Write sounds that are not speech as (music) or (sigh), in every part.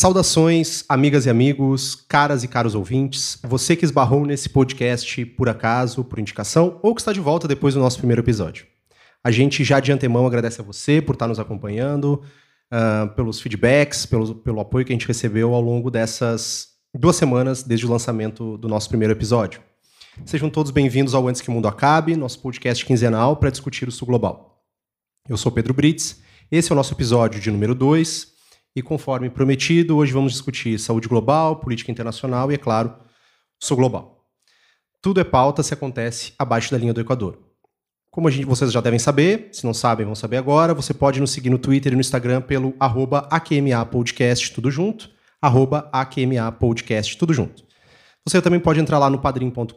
Saudações, amigas e amigos, caras e caros ouvintes. Você que esbarrou nesse podcast por acaso, por indicação, ou que está de volta depois do nosso primeiro episódio. A gente já de antemão agradece a você por estar nos acompanhando, uh, pelos feedbacks, pelo, pelo apoio que a gente recebeu ao longo dessas duas semanas desde o lançamento do nosso primeiro episódio. Sejam todos bem-vindos ao Antes que o Mundo Acabe, nosso podcast quinzenal para discutir o Sul Global. Eu sou Pedro Brits, esse é o nosso episódio de número 2 e conforme prometido, hoje vamos discutir saúde global, política internacional e, é claro, sul global. Tudo é pauta se acontece abaixo da linha do Equador. Como gente, vocês já devem saber, se não sabem, vão saber agora, você pode nos seguir no Twitter e no Instagram pelo arroba AQMAPodcast, tudo junto, arroba tudo junto. Você também pode entrar lá no padrim.com.br,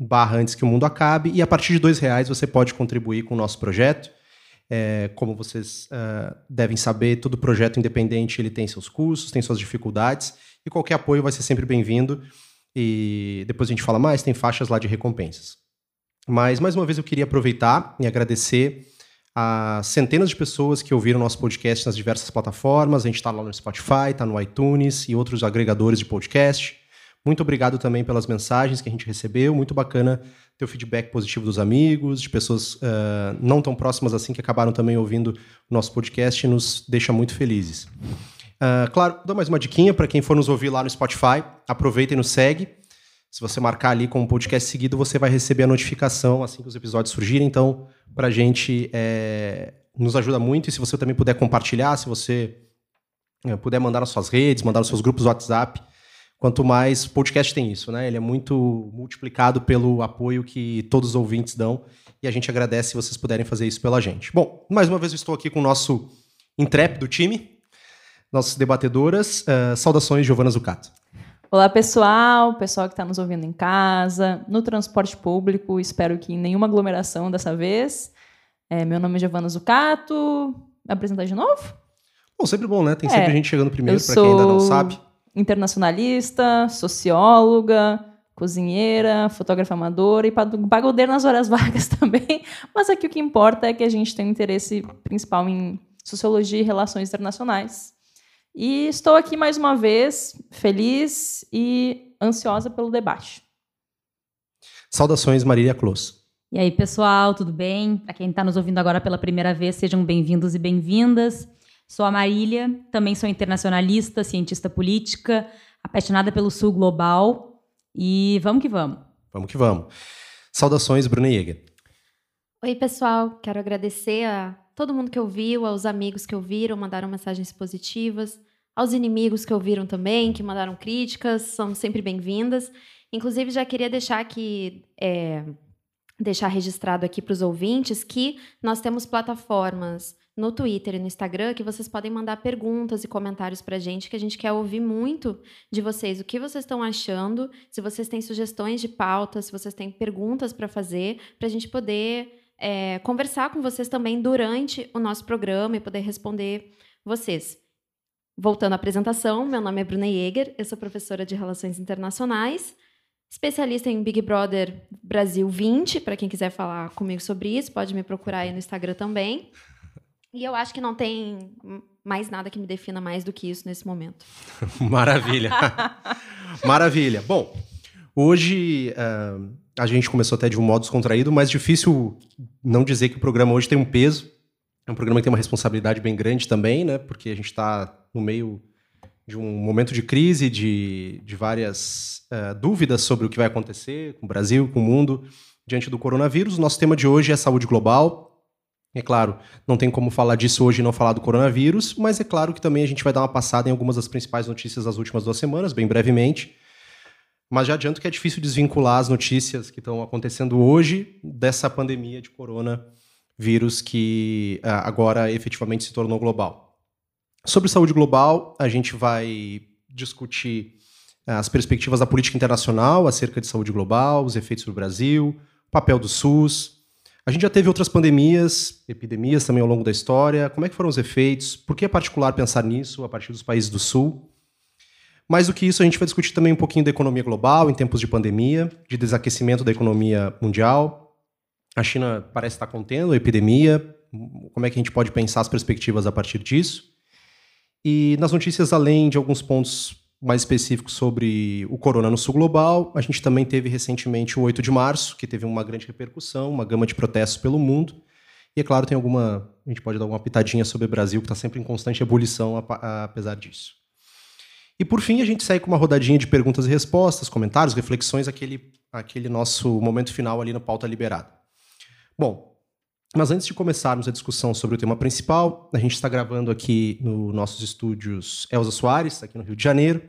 barra antes que o mundo acabe, e a partir de dois reais você pode contribuir com o nosso projeto. É, como vocês uh, devem saber, todo projeto independente ele tem seus custos, tem suas dificuldades, e qualquer apoio vai ser sempre bem-vindo. E depois a gente fala mais, tem faixas lá de recompensas. Mas, mais uma vez, eu queria aproveitar e agradecer a centenas de pessoas que ouviram nosso podcast nas diversas plataformas. A gente está lá no Spotify, está no iTunes e outros agregadores de podcast. Muito obrigado também pelas mensagens que a gente recebeu. Muito bacana ter o feedback positivo dos amigos, de pessoas uh, não tão próximas assim que acabaram também ouvindo o nosso podcast e nos deixa muito felizes. Uh, claro, dou mais uma diquinha para quem for nos ouvir lá no Spotify. Aproveita e nos segue. Se você marcar ali como podcast seguido, você vai receber a notificação assim que os episódios surgirem. Então, para a gente, é, nos ajuda muito. E se você também puder compartilhar, se você é, puder mandar nas suas redes, mandar nos seus grupos WhatsApp, quanto mais podcast tem isso, né? Ele é muito multiplicado pelo apoio que todos os ouvintes dão e a gente agradece se vocês puderem fazer isso pela gente. Bom, mais uma vez eu estou aqui com o nosso intrépido time, nossas debatedoras. Uh, saudações, Giovana Zucato. Olá, pessoal, pessoal que está nos ouvindo em casa, no transporte público, espero que nenhuma aglomeração dessa vez. É, meu nome é Giovana Zucato. Apresentar de novo? Bom, sempre bom, né? Tem sempre é, gente chegando primeiro, para quem ainda não sabe internacionalista, socióloga, cozinheira, fotógrafa amadora e pagodeira nas horas (laughs) vagas também. Mas aqui o que importa é que a gente tem um interesse principal em sociologia e relações internacionais. E estou aqui mais uma vez, feliz e ansiosa pelo debate. Saudações, Marília Close. E aí, pessoal, tudo bem? Para quem está nos ouvindo agora pela primeira vez, sejam bem-vindos e bem-vindas. Sou a Marília, também sou internacionalista, cientista política, apaixonada pelo Sul global. E vamos que vamos. Vamos que vamos. Saudações, Bruna Jäger. Oi, pessoal. Quero agradecer a todo mundo que ouviu, aos amigos que ouviram, mandaram mensagens positivas, aos inimigos que ouviram também, que mandaram críticas, são sempre bem-vindas. Inclusive, já queria deixar aqui. É, deixar registrado aqui para os ouvintes que nós temos plataformas no Twitter e no Instagram que vocês podem mandar perguntas e comentários para a gente, que a gente quer ouvir muito de vocês. O que vocês estão achando? Se vocês têm sugestões de pautas, se vocês têm perguntas para fazer, para a gente poder é, conversar com vocês também durante o nosso programa e poder responder vocês. Voltando à apresentação, meu nome é Bruna Jäger, eu sou professora de Relações Internacionais, especialista em Big Brother Brasil 20, para quem quiser falar comigo sobre isso, pode me procurar aí no Instagram também. E eu acho que não tem mais nada que me defina mais do que isso nesse momento. (laughs) Maravilha. (laughs) Maravilha. Bom, hoje uh, a gente começou até de um modo descontraído, mas difícil não dizer que o programa hoje tem um peso. É um programa que tem uma responsabilidade bem grande também, né? Porque a gente está no meio de um momento de crise, de, de várias uh, dúvidas sobre o que vai acontecer com o Brasil, com o mundo, diante do coronavírus. O nosso tema de hoje é saúde global. É claro, não tem como falar disso hoje e não falar do coronavírus, mas é claro que também a gente vai dar uma passada em algumas das principais notícias das últimas duas semanas, bem brevemente. Mas já adianto que é difícil desvincular as notícias que estão acontecendo hoje dessa pandemia de coronavírus que ah, agora efetivamente se tornou global. Sobre saúde global, a gente vai discutir ah, as perspectivas da política internacional acerca de saúde global, os efeitos para o Brasil, o papel do SUS, a gente já teve outras pandemias, epidemias também ao longo da história. Como é que foram os efeitos? Por que é particular pensar nisso a partir dos países do Sul? Mais do que isso, a gente vai discutir também um pouquinho da economia global em tempos de pandemia, de desaquecimento da economia mundial. A China parece estar contendo a epidemia. Como é que a gente pode pensar as perspectivas a partir disso? E nas notícias, além de alguns pontos mais específicos sobre o corona no sul global, a gente também teve recentemente o 8 de março, que teve uma grande repercussão, uma gama de protestos pelo mundo. E é claro, tem alguma. A gente pode dar uma pitadinha sobre o Brasil, que está sempre em constante ebulição, apesar disso. E por fim, a gente segue com uma rodadinha de perguntas e respostas, comentários, reflexões, aquele, aquele nosso momento final ali no pauta liberada. Bom, mas antes de começarmos a discussão sobre o tema principal, a gente está gravando aqui nos nossos estúdios Elza Soares, aqui no Rio de Janeiro,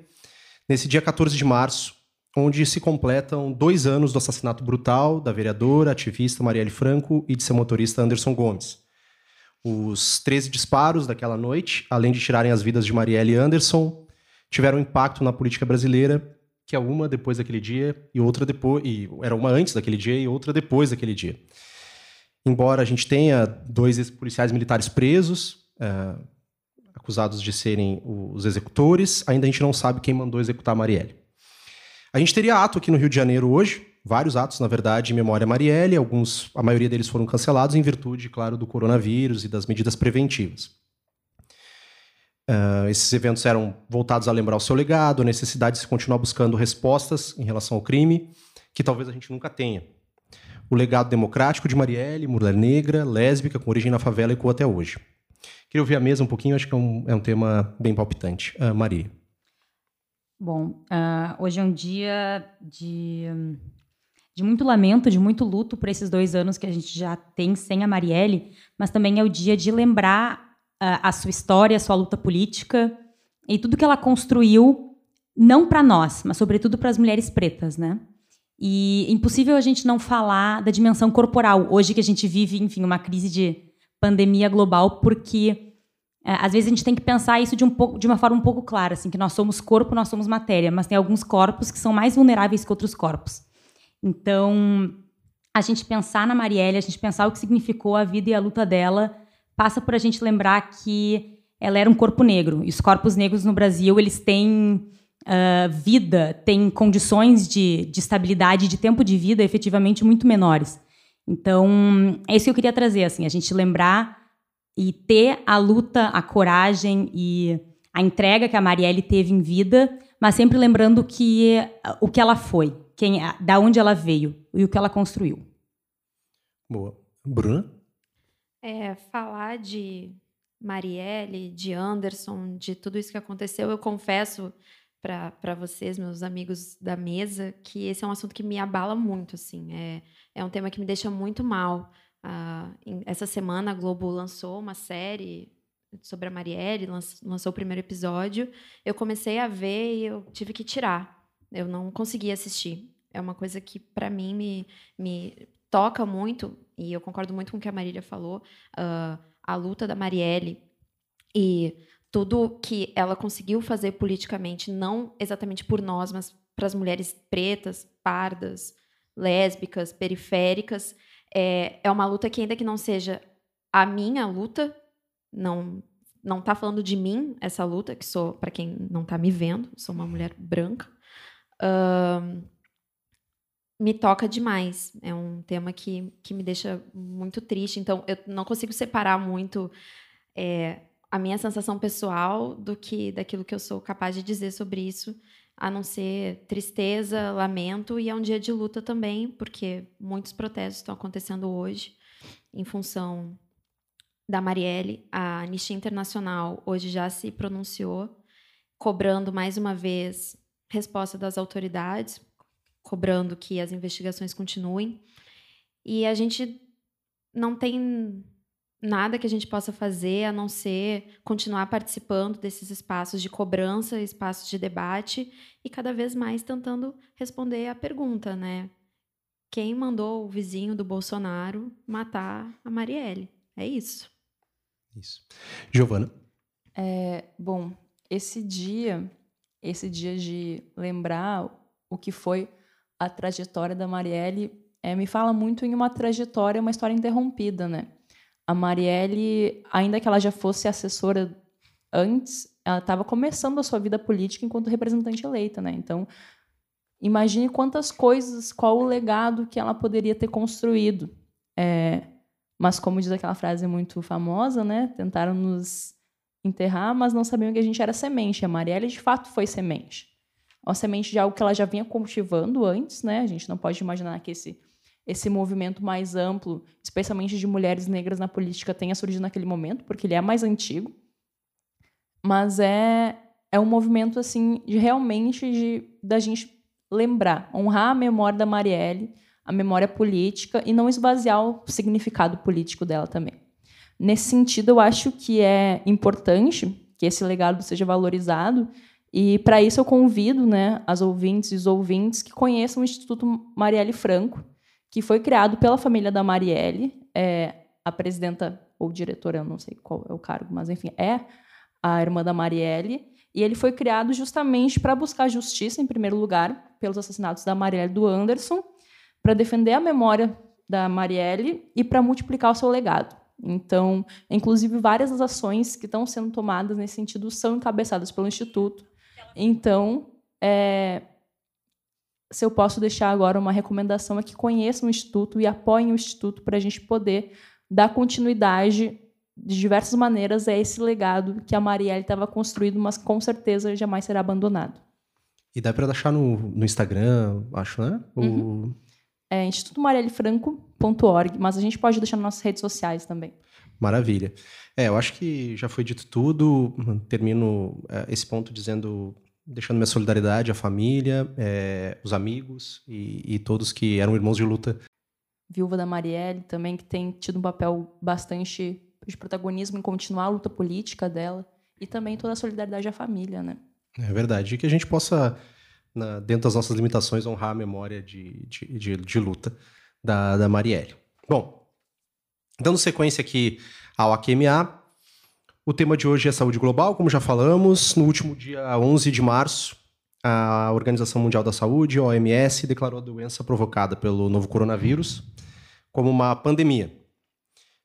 nesse dia 14 de março, onde se completam dois anos do assassinato brutal da vereadora, ativista Marielle Franco e de seu motorista Anderson Gomes. Os 13 disparos daquela noite, além de tirarem as vidas de Marielle e Anderson, tiveram impacto na política brasileira, que é uma depois daquele dia e outra depois, e era uma antes daquele dia e outra depois daquele dia. Embora a gente tenha dois policiais militares presos, uh, acusados de serem os executores, ainda a gente não sabe quem mandou executar a Marielle. A gente teria ato aqui no Rio de Janeiro hoje, vários atos, na verdade, em memória a Marielle, alguns, a maioria deles foram cancelados em virtude, claro, do coronavírus e das medidas preventivas. Uh, esses eventos eram voltados a lembrar o seu legado, a necessidade de se continuar buscando respostas em relação ao crime, que talvez a gente nunca tenha. O legado democrático de Marielle, mulher negra, lésbica, com origem na favela, ecoa até hoje. Queria ouvir a mesa um pouquinho, acho que é um, é um tema bem palpitante. Uh, Maria. Bom, uh, hoje é um dia de, de muito lamento, de muito luto por esses dois anos que a gente já tem sem a Marielle, mas também é o dia de lembrar a, a sua história, a sua luta política e tudo que ela construiu, não para nós, mas sobretudo para as mulheres pretas, né? E impossível a gente não falar da dimensão corporal, hoje que a gente vive, enfim, uma crise de pandemia global, porque é, às vezes a gente tem que pensar isso de, um pouco, de uma forma um pouco clara, assim, que nós somos corpo, nós somos matéria, mas tem alguns corpos que são mais vulneráveis que outros corpos. Então, a gente pensar na Marielle, a gente pensar o que significou a vida e a luta dela, passa por a gente lembrar que ela era um corpo negro. E os corpos negros no Brasil, eles têm uh, vida, têm condições de, de estabilidade, de tempo de vida efetivamente muito menores. Então, é isso que eu queria trazer, assim, a gente lembrar e ter a luta, a coragem e a entrega que a Marielle teve em vida, mas sempre lembrando que uh, o que ela foi, quem, da onde ela veio e o que ela construiu. Boa. Bruna? É, falar de Marielle, de Anderson, de tudo isso que aconteceu, eu confesso para vocês, meus amigos da mesa, que esse é um assunto que me abala muito, assim. É, é um tema que me deixa muito mal. Ah, em, essa semana a Globo lançou uma série sobre a Marielle, lançou o primeiro episódio. Eu comecei a ver e eu tive que tirar. Eu não consegui assistir. É uma coisa que, para mim, me, me toca muito, e eu concordo muito com o que a Marília falou, uh, a luta da Marielle e tudo que ela conseguiu fazer politicamente, não exatamente por nós, mas para as mulheres pretas, pardas, lésbicas, periféricas, é, é uma luta que, ainda que não seja a minha luta, não não está falando de mim essa luta, que sou, para quem não está me vendo, sou uma mulher branca. Uh, me toca demais. É um tema que, que me deixa muito triste. Então, eu não consigo separar muito é, a minha sensação pessoal do que daquilo que eu sou capaz de dizer sobre isso, a não ser tristeza, lamento e é um dia de luta também, porque muitos protestos estão acontecendo hoje em função da Marielle. A Anistia Internacional hoje já se pronunciou, cobrando mais uma vez resposta das autoridades, cobrando que as investigações continuem. E a gente não tem nada que a gente possa fazer a não ser continuar participando desses espaços de cobrança, espaços de debate e cada vez mais tentando responder a pergunta, né? Quem mandou o vizinho do Bolsonaro matar a Marielle? É isso. Isso. Giovana? É, bom, esse dia, esse dia de lembrar o que foi a trajetória da Marielle é, me fala muito em uma trajetória, uma história interrompida, né? A Marielle, ainda que ela já fosse assessora antes, ela estava começando a sua vida política enquanto representante eleita, né? Então, imagine quantas coisas, qual o legado que ela poderia ter construído. É, mas, como diz aquela frase muito famosa, né? Tentaram nos enterrar, mas não sabiam que a gente era semente. A Marielle, de fato, foi semente. Uma semente de algo que ela já vinha cultivando antes, né? A gente não pode imaginar que esse, esse movimento mais amplo, especialmente de mulheres negras na política, tenha surgido naquele momento, porque ele é mais antigo. Mas é, é um movimento, assim, de realmente de, da gente lembrar, honrar a memória da Marielle, a memória política e não esvaziar o significado político dela também. Nesse sentido, eu acho que é importante que esse legado seja valorizado e para isso eu convido, né, as ouvintes e os ouvintes que conheçam o Instituto Marielle Franco, que foi criado pela família da Marielle, é, a presidenta ou diretora, eu não sei qual é o cargo, mas enfim, é a irmã da Marielle, e ele foi criado justamente para buscar justiça, em primeiro lugar, pelos assassinatos da Marielle do Anderson, para defender a memória da Marielle e para multiplicar o seu legado. Então, inclusive, várias das ações que estão sendo tomadas nesse sentido são encabeçadas pelo Instituto. Então, é, se eu posso deixar agora uma recomendação é que conheçam o Instituto e apoiem o Instituto para a gente poder dar continuidade de diversas maneiras a esse legado que a Marielle estava construindo, mas com certeza jamais será abandonado. E dá para achar no, no Instagram, acho, né? Uhum. O é institutomarelifranco.org, mas a gente pode deixar nas nossas redes sociais também. Maravilha. É, eu acho que já foi dito tudo. Termino é, esse ponto dizendo, deixando minha solidariedade à família, é, os amigos e, e, todos que eram irmãos de luta. Viúva da Marielle também, que tem tido um papel bastante de protagonismo em continuar a luta política dela e também toda a solidariedade à família, né? É verdade. E que a gente possa na, dentro das nossas limitações, honrar a memória de, de, de, de luta da, da Marielle. Bom, dando sequência aqui ao AQMA, o tema de hoje é saúde global, como já falamos. No último dia 11 de março, a Organização Mundial da Saúde, a OMS, declarou a doença provocada pelo novo coronavírus como uma pandemia.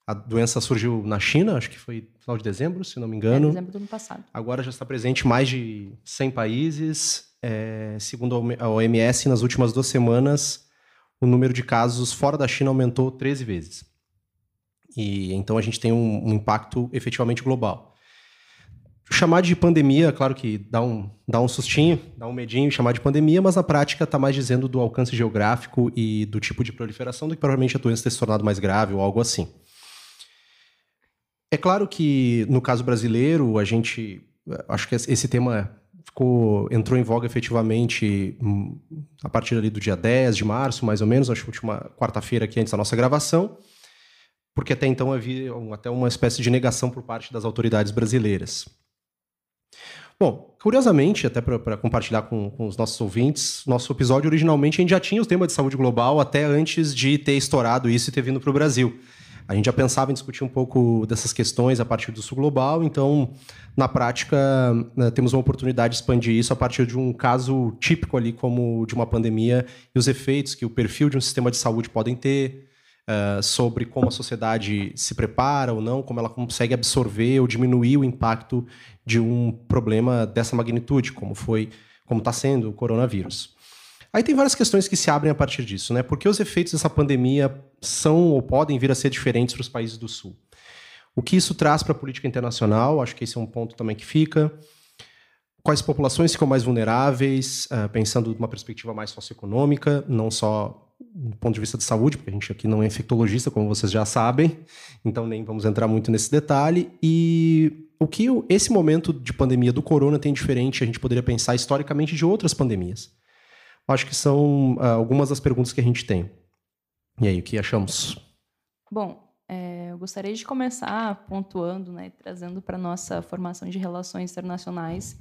A doença surgiu na China, acho que foi no final de dezembro, se não me engano. É, dezembro do ano passado. Agora já está presente em mais de 100 países é, segundo a OMS, nas últimas duas semanas, o número de casos fora da China aumentou 13 vezes. E então a gente tem um, um impacto efetivamente global. Chamar de pandemia, claro que dá um, dá um sustinho, dá um medinho chamar de pandemia, mas na prática está mais dizendo do alcance geográfico e do tipo de proliferação do que provavelmente a doença ter se tornado mais grave ou algo assim. É claro que no caso brasileiro, a gente. Acho que esse tema ficou, entrou em voga efetivamente hum, a partir ali do dia 10 de março, mais ou menos, acho que última quarta-feira aqui antes da nossa gravação, porque até então havia até uma espécie de negação por parte das autoridades brasileiras. Bom, curiosamente, até para compartilhar com, com, os nossos ouvintes, nosso episódio originalmente a gente já tinha o tema de saúde global até antes de ter estourado isso e ter vindo para o Brasil. A gente já pensava em discutir um pouco dessas questões a partir do Sul Global, então, na prática, né, temos uma oportunidade de expandir isso a partir de um caso típico ali, como de uma pandemia, e os efeitos que o perfil de um sistema de saúde podem ter, uh, sobre como a sociedade se prepara ou não, como ela consegue absorver ou diminuir o impacto de um problema dessa magnitude, como foi, como está sendo o coronavírus. Aí tem várias questões que se abrem a partir disso, né? Porque os efeitos dessa pandemia são ou podem vir a ser diferentes para os países do Sul. O que isso traz para a política internacional? Acho que esse é um ponto também que fica. Quais populações ficam mais vulneráveis, uh, pensando de uma perspectiva mais socioeconômica, não só do ponto de vista de saúde, porque a gente aqui não é infectologista, como vocês já sabem, então nem vamos entrar muito nesse detalhe. E o que esse momento de pandemia do corona tem diferente, a gente poderia pensar historicamente de outras pandemias acho que são uh, algumas das perguntas que a gente tem. E aí, o que achamos? Bom, é, eu gostaria de começar pontuando, né, trazendo para nossa formação de relações internacionais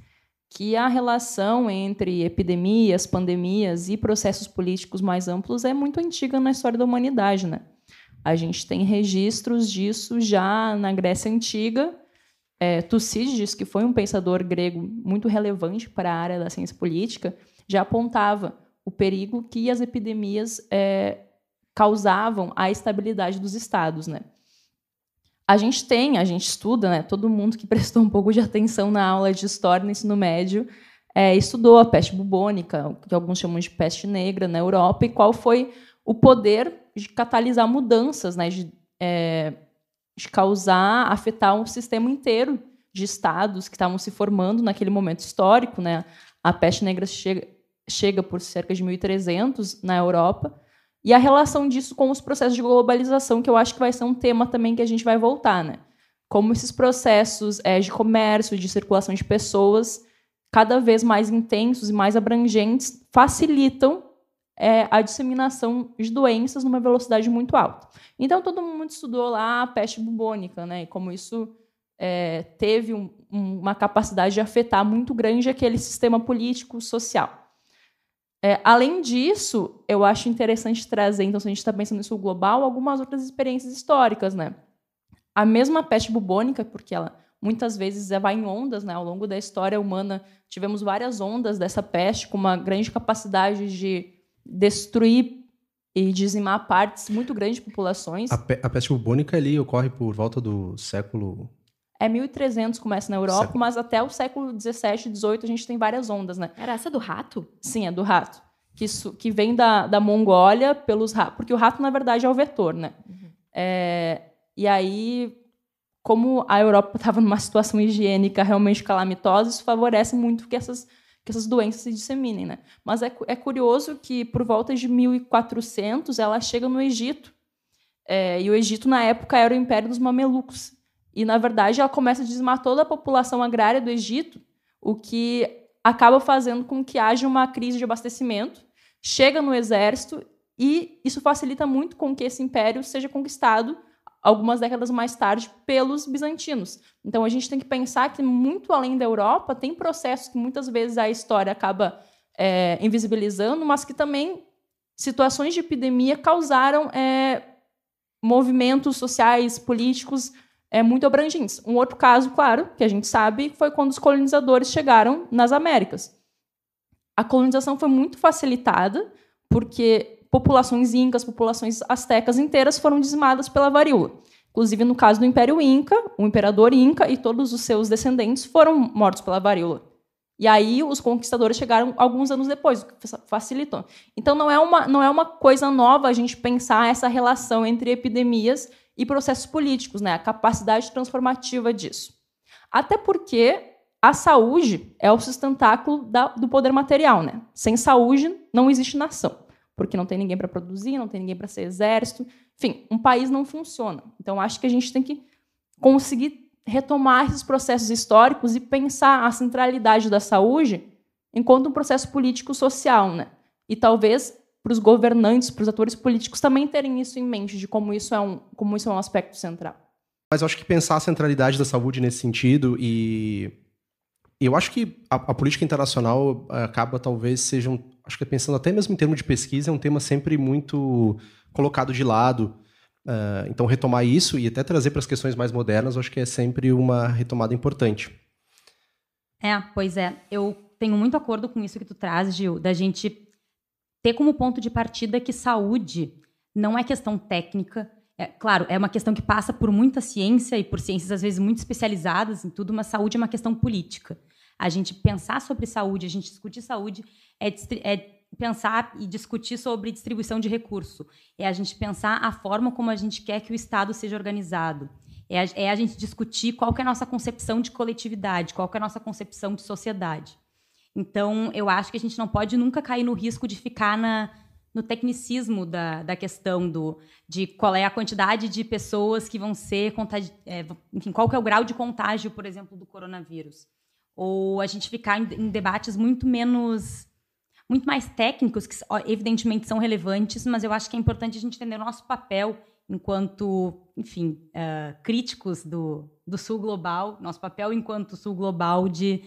que a relação entre epidemias, pandemias e processos políticos mais amplos é muito antiga na história da humanidade, né? A gente tem registros disso já na Grécia Antiga. É, Tucídides, que foi um pensador grego muito relevante para a área da ciência política, já apontava o perigo que as epidemias é, causavam à estabilidade dos estados, né? A gente tem, a gente estuda, né? Todo mundo que (laughs) prestou um pouco de atenção na aula de história no ensino médio é, estudou a peste bubônica, que alguns chamam de peste negra na Europa, e qual foi o poder de catalisar mudanças, né? De, é, de causar, afetar um sistema inteiro de estados que estavam se formando naquele momento histórico, né? A peste negra chega, chega por cerca de 1300 na Europa, e a relação disso com os processos de globalização, que eu acho que vai ser um tema também que a gente vai voltar, né? Como esses processos é, de comércio, de circulação de pessoas, cada vez mais intensos e mais abrangentes, facilitam é, a disseminação de doenças numa velocidade muito alta. Então, todo mundo estudou lá a peste bubônica, né? E como isso é, teve um, um, uma capacidade de afetar muito grande aquele sistema político social. É, além disso, eu acho interessante trazer, então, se a gente está pensando nisso global, algumas outras experiências históricas, né? A mesma peste bubônica, porque ela muitas vezes vai em ondas, né? Ao longo da história humana, tivemos várias ondas dessa peste com uma grande capacidade de destruir e dizimar partes muito grandes de populações. A, pe a peste bubônica ali ocorre por volta do século é 1300 começa na Europa, século. mas até o século 17, 18 a gente tem várias ondas, né? Era essa do rato? Sim, é do rato. Que, isso, que vem da, da Mongólia pelos ratos. Porque o rato, na verdade, é o vetor, né? Uhum. É, e aí, como a Europa (laughs) estava numa situação higiênica realmente calamitosa, isso favorece muito que essas, que essas doenças se disseminem, né? Mas é, é curioso que, por volta de 1400, ela chega no Egito. É, e o Egito, na época, era o Império dos Mamelucos. E, na verdade, ela começa a dizimar toda a população agrária do Egito, o que acaba fazendo com que haja uma crise de abastecimento, chega no exército, e isso facilita muito com que esse império seja conquistado algumas décadas mais tarde pelos bizantinos. Então a gente tem que pensar que muito além da Europa tem processos que muitas vezes a história acaba é, invisibilizando, mas que também situações de epidemia causaram é, movimentos sociais, políticos é, muito abrangentes. Um outro caso, claro, que a gente sabe, foi quando os colonizadores chegaram nas Américas. A colonização foi muito facilitada porque populações incas, populações astecas inteiras foram dizimadas pela varíola. Inclusive, no caso do Império Inca, o imperador Inca e todos os seus descendentes foram mortos pela varíola. E aí os conquistadores chegaram alguns anos depois, o que facilitou. Então não é uma, não é uma coisa nova a gente pensar essa relação entre epidemias e processos políticos, né? a capacidade transformativa disso. Até porque a saúde é o sustentáculo da, do poder material. Né? Sem saúde, não existe nação, porque não tem ninguém para produzir, não tem ninguém para ser exército. Enfim, um país não funciona. Então, acho que a gente tem que conseguir retomar esses processos históricos e pensar a centralidade da saúde enquanto um processo político-social. Né? E talvez para os governantes, para os atores políticos também terem isso em mente, de como isso é um, como isso é um aspecto central. Mas eu acho que pensar a centralidade da saúde nesse sentido e eu acho que a, a política internacional eh, acaba talvez seja um, acho que pensando até mesmo em termos de pesquisa é um tema sempre muito colocado de lado. Uh, então retomar isso e até trazer para as questões mais modernas, eu acho que é sempre uma retomada importante. É, pois é. Eu tenho muito acordo com isso que tu traz, Gil, da gente ter como ponto de partida que saúde não é questão técnica. É, claro, é uma questão que passa por muita ciência e por ciências às vezes muito especializadas em tudo, mas saúde é uma questão política. A gente pensar sobre saúde, a gente discutir saúde é, é pensar e discutir sobre distribuição de recurso. É a gente pensar a forma como a gente quer que o Estado seja organizado. É a, é a gente discutir qual é a nossa concepção de coletividade, qual é a nossa concepção de sociedade. Então, eu acho que a gente não pode nunca cair no risco de ficar na, no tecnicismo da, da questão do, de qual é a quantidade de pessoas que vão ser é, enfim, qual que é o grau de contágio, por exemplo, do coronavírus. Ou a gente ficar em, em debates muito menos muito mais técnicos, que evidentemente são relevantes, mas eu acho que é importante a gente entender o nosso papel enquanto, enfim, uh, críticos do, do Sul Global, nosso papel enquanto Sul Global de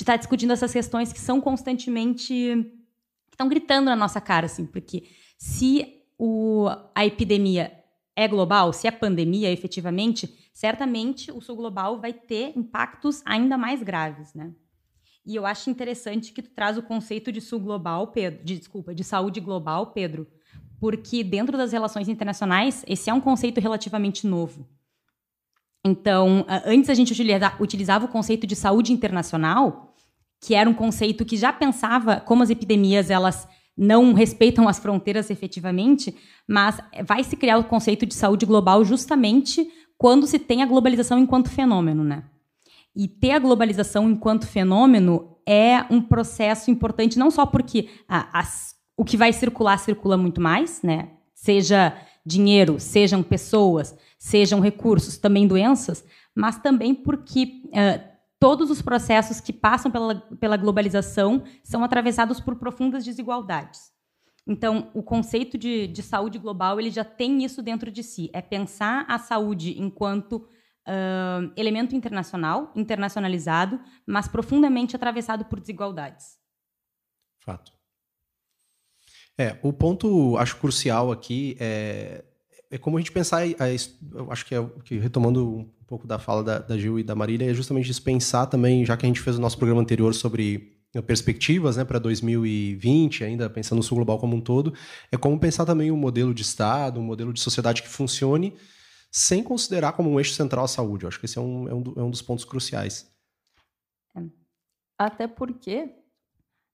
de estar tá discutindo essas questões que são constantemente que estão gritando na nossa cara, assim, porque se o, a epidemia é global, se é pandemia efetivamente, certamente o sul global vai ter impactos ainda mais graves, né? E eu acho interessante que tu traz o conceito de sul global, Pedro, de, desculpa, de saúde global, Pedro, porque dentro das relações internacionais esse é um conceito relativamente novo. Então, antes a gente utilizava o conceito de saúde internacional que era um conceito que já pensava como as epidemias elas não respeitam as fronteiras efetivamente, mas vai se criar o conceito de saúde global justamente quando se tem a globalização enquanto fenômeno, né? E ter a globalização enquanto fenômeno é um processo importante, não só porque a, o que vai circular circula muito mais, né? seja dinheiro, sejam pessoas, sejam recursos, também doenças, mas também porque uh, todos os processos que passam pela, pela globalização são atravessados por profundas desigualdades. Então, o conceito de, de, saúde global ele já tem isso dentro de si. É pensar a saúde enquanto uh, elemento internacional, internacionalizado, mas profundamente atravessado por desigualdades. Fato. É, o ponto, acho crucial aqui é, é como a gente pensar, eu acho que, é, retomando pouco da fala da, da Gil e da Marília, é justamente isso, pensar também, já que a gente fez o nosso programa anterior sobre perspectivas né, para 2020, ainda pensando no Sul Global como um todo, é como pensar também um modelo de Estado, um modelo de sociedade que funcione sem considerar como um eixo central a saúde. Eu acho que esse é um, é um, é um dos pontos cruciais. É. Até porque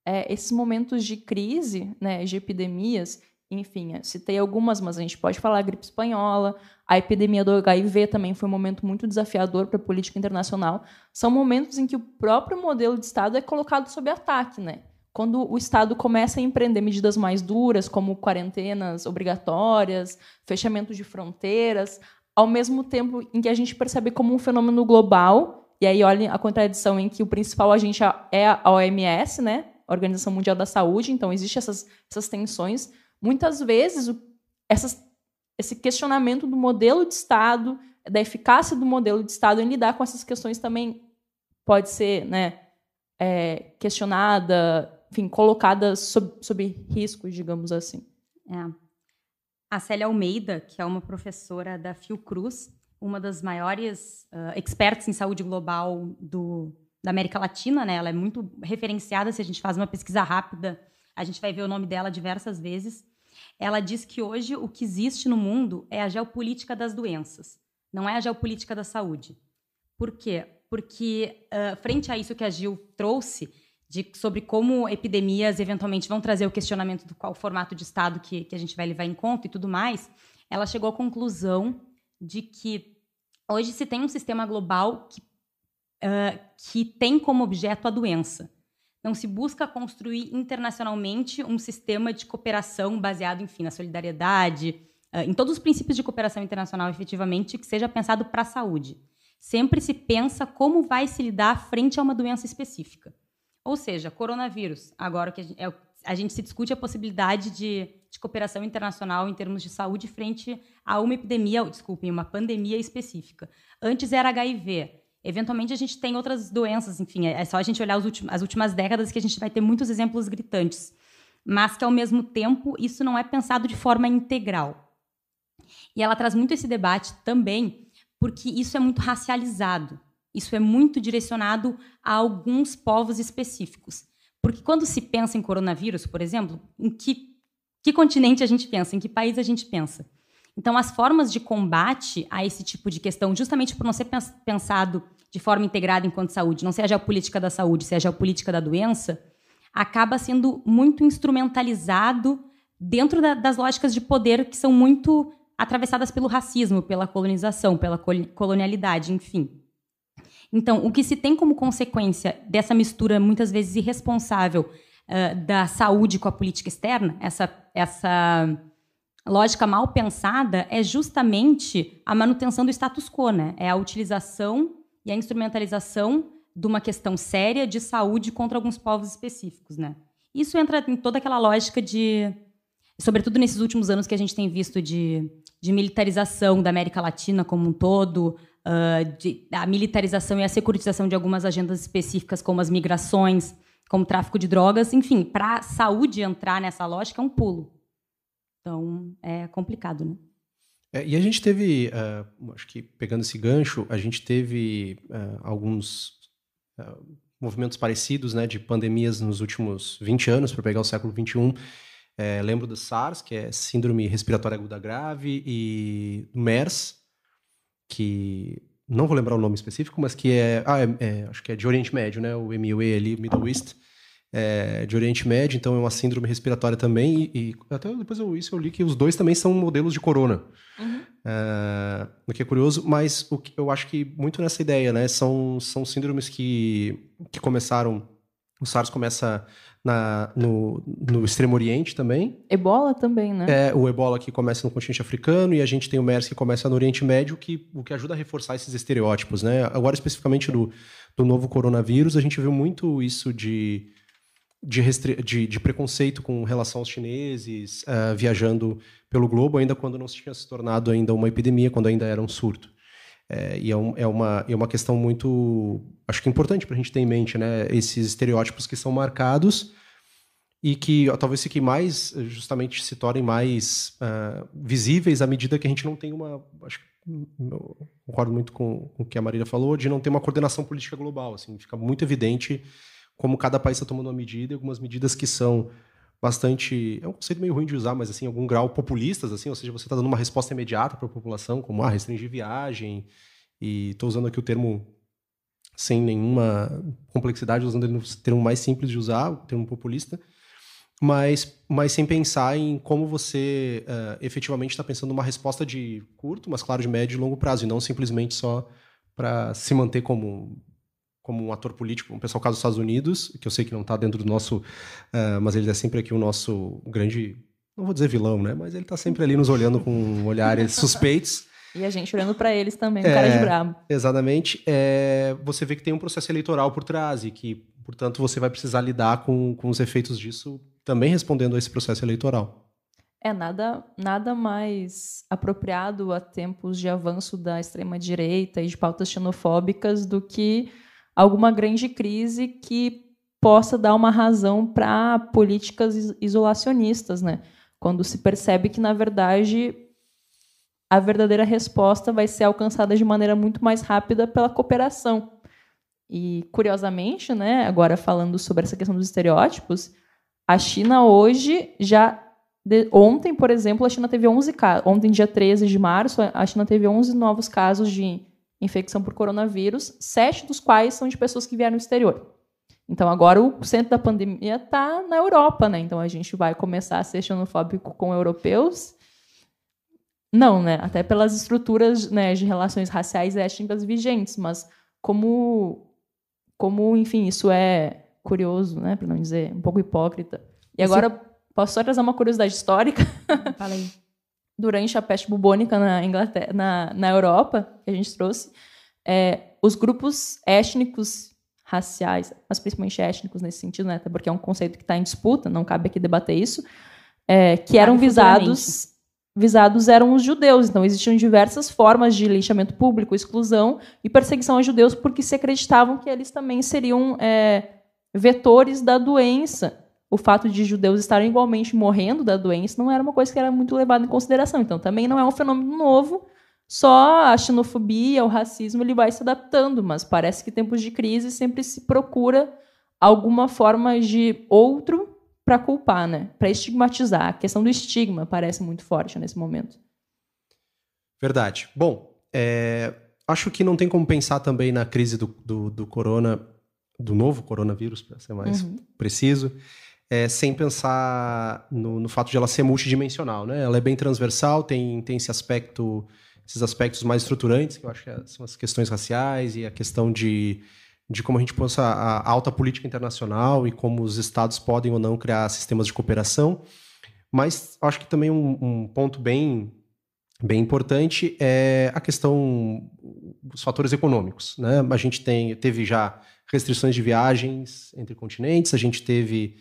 é, esses momentos de crise, né, de epidemias, enfim, citei algumas, mas a gente pode falar gripe espanhola, a epidemia do HIV também foi um momento muito desafiador para a política internacional. São momentos em que o próprio modelo de Estado é colocado sob ataque, né? Quando o Estado começa a empreender medidas mais duras, como quarentenas obrigatórias, fechamento de fronteiras, ao mesmo tempo em que a gente percebe como um fenômeno global, e aí olha a contradição em que o principal agente é a OMS, né? Organização Mundial da Saúde, então existem essas, essas tensões muitas vezes essas, esse questionamento do modelo de Estado, da eficácia do modelo de Estado em lidar com essas questões também pode ser né, é, questionada, enfim, colocada sob, sob riscos, digamos assim. É. A Célia Almeida, que é uma professora da Fiocruz, uma das maiores uh, experts em saúde global do, da América Latina, né? Ela é muito referenciada se a gente faz uma pesquisa rápida a gente vai ver o nome dela diversas vezes. Ela diz que hoje o que existe no mundo é a geopolítica das doenças, não é a geopolítica da saúde. Por quê? Porque, uh, frente a isso que a Gil trouxe, de, sobre como epidemias eventualmente vão trazer o questionamento do qual formato de Estado que, que a gente vai levar em conta e tudo mais, ela chegou à conclusão de que hoje se tem um sistema global que, uh, que tem como objeto a doença. Não se busca construir internacionalmente um sistema de cooperação baseado, enfim, na solidariedade, uh, em todos os princípios de cooperação internacional, efetivamente, que seja pensado para a saúde. Sempre se pensa como vai se lidar frente a uma doença específica. Ou seja, coronavírus. Agora que a gente, é, gente se discute a possibilidade de, de, cooperação internacional em termos de saúde frente a uma epidemia, desculpem, uma pandemia específica. Antes era HIV. Eventualmente a gente tem outras doenças, enfim, é só a gente olhar as últimas décadas que a gente vai ter muitos exemplos gritantes. Mas que, ao mesmo tempo, isso não é pensado de forma integral. E ela traz muito esse debate também, porque isso é muito racializado. Isso é muito direcionado a alguns povos específicos. Porque quando se pensa em coronavírus, por exemplo, em que, que continente a gente pensa, em que país a gente pensa? Então, as formas de combate a esse tipo de questão, justamente por não ser pensado de forma integrada enquanto saúde, não seja a política da saúde, seja a política da doença, acaba sendo muito instrumentalizado dentro da, das lógicas de poder que são muito atravessadas pelo racismo, pela colonização, pela colonialidade, enfim. Então, o que se tem como consequência dessa mistura muitas vezes irresponsável uh, da saúde com a política externa, essa, essa lógica mal pensada, é justamente a manutenção do status quo, né? É a utilização e a instrumentalização de uma questão séria de saúde contra alguns povos específicos, né? Isso entra em toda aquela lógica de, sobretudo nesses últimos anos que a gente tem visto de, de militarização da América Latina como um todo, uh, de, a militarização e a securitização de algumas agendas específicas, como as migrações, como o tráfico de drogas, enfim, para a saúde entrar nessa lógica é um pulo. Então, é complicado, né? É, e a gente teve, uh, acho que pegando esse gancho, a gente teve uh, alguns uh, movimentos parecidos, né, de pandemias nos últimos 20 anos, para pegar o século 21. É, lembro do SARS, que é Síndrome Respiratória Aguda Grave, e do MERS, que não vou lembrar o nome específico, mas que é, ah, é, é acho que é de Oriente Médio, né, o MUE ali, Middle East, é, de Oriente Médio, então é uma síndrome respiratória também. E, e até depois eu, isso eu li que os dois também são modelos de corona. Uhum. É, o que é curioso, mas o que eu acho que muito nessa ideia, né? São, são síndromes que, que começaram. O SARS começa na, no, no Extremo Oriente também. Ebola também, né? É, o ebola que começa no continente africano e a gente tem o MERS que começa no Oriente Médio, que, o que ajuda a reforçar esses estereótipos, né? Agora, especificamente do, do novo coronavírus, a gente viu muito isso de, de, de, de preconceito com relação aos chineses uh, viajando pelo globo, ainda quando não se tinha se tornado ainda uma epidemia, quando ainda era um surto. É, e é, um, é, uma, é uma questão muito, acho que importante para a gente ter em mente, né? Esses estereótipos que são marcados e que ó, talvez fiquem mais, justamente se tornem mais uh, visíveis à medida que a gente não tem uma, acho que eu concordo muito com, com o que a Marília falou, de não ter uma coordenação política global, assim, fica muito evidente como cada país está tomando uma medida, algumas medidas que são bastante. É um conceito meio ruim de usar, mas assim, algum grau populistas, assim, ou seja, você está dando uma resposta imediata para a população, como ah, restringir viagem, e estou usando aqui o termo sem nenhuma complexidade, usando ele no termo mais simples de usar, o termo populista, mas, mas sem pensar em como você uh, efetivamente está pensando numa resposta de curto, mas claro, de médio e longo prazo, e não simplesmente só para se manter como como um ator político, um pessoal caso dos Estados Unidos, que eu sei que não está dentro do nosso, uh, mas ele é sempre aqui o nosso grande, não vou dizer vilão, né? Mas ele está sempre ali nos olhando com olhares (laughs) suspeitos. E a gente olhando para eles também, um é, cara de brabo. Exatamente. É, você vê que tem um processo eleitoral por trás e que, portanto, você vai precisar lidar com, com os efeitos disso também respondendo a esse processo eleitoral. É nada, nada mais apropriado a tempos de avanço da extrema-direita e de pautas xenofóbicas do que alguma grande crise que possa dar uma razão para políticas isolacionistas, né? Quando se percebe que, na verdade, a verdadeira resposta vai ser alcançada de maneira muito mais rápida pela cooperação. E, curiosamente, né, agora falando sobre essa questão dos estereótipos, a China hoje já. De, ontem, por exemplo, a China teve 11 casos. Ontem, dia 13 de março, a China teve 11 novos casos de infecção por coronavírus, sete dos quais são de pessoas que vieram do exterior. Então, agora o centro da pandemia está na Europa, né? Então, a gente vai começar a ser xenofóbico com europeus? Não, né? Até pelas estruturas né, de relações raciais e étnicas vigentes, mas como, como, enfim, isso é curioso, né? Para não dizer um pouco hipócrita. E agora, Sim. posso só trazer uma curiosidade histórica? Falei (laughs) durante a peste bubônica na, Inglaterra, na, na Europa, que a gente trouxe, é, os grupos étnicos raciais, mas principalmente étnicos nesse sentido, né, até porque é um conceito que está em disputa, não cabe aqui debater isso, é, que eram visados visados eram os judeus. Então, existiam diversas formas de lixamento público, exclusão e perseguição aos judeus, porque se acreditavam que eles também seriam é, vetores da doença o fato de judeus estarem igualmente morrendo da doença não era uma coisa que era muito levada em consideração. Então, também não é um fenômeno novo, só a xenofobia, o racismo, ele vai se adaptando, mas parece que em tempos de crise sempre se procura alguma forma de outro para culpar, né? Para estigmatizar. A questão do estigma parece muito forte nesse momento. Verdade. Bom, é, acho que não tem como pensar também na crise do, do, do corona, do novo coronavírus, para ser mais uhum. preciso, é, sem pensar no, no, fato de ela ser multidimensional, né? Ela é bem transversal, tem, tem esse aspecto, esses aspectos mais estruturantes, que eu acho que é, são as questões raciais e a questão de, de como a gente pensa a alta política internacional e como os estados podem ou não criar sistemas de cooperação. Mas acho que também um, um ponto bem, bem importante é a questão dos fatores econômicos. Né? A gente tem, teve já restrições de viagens entre continentes, a gente teve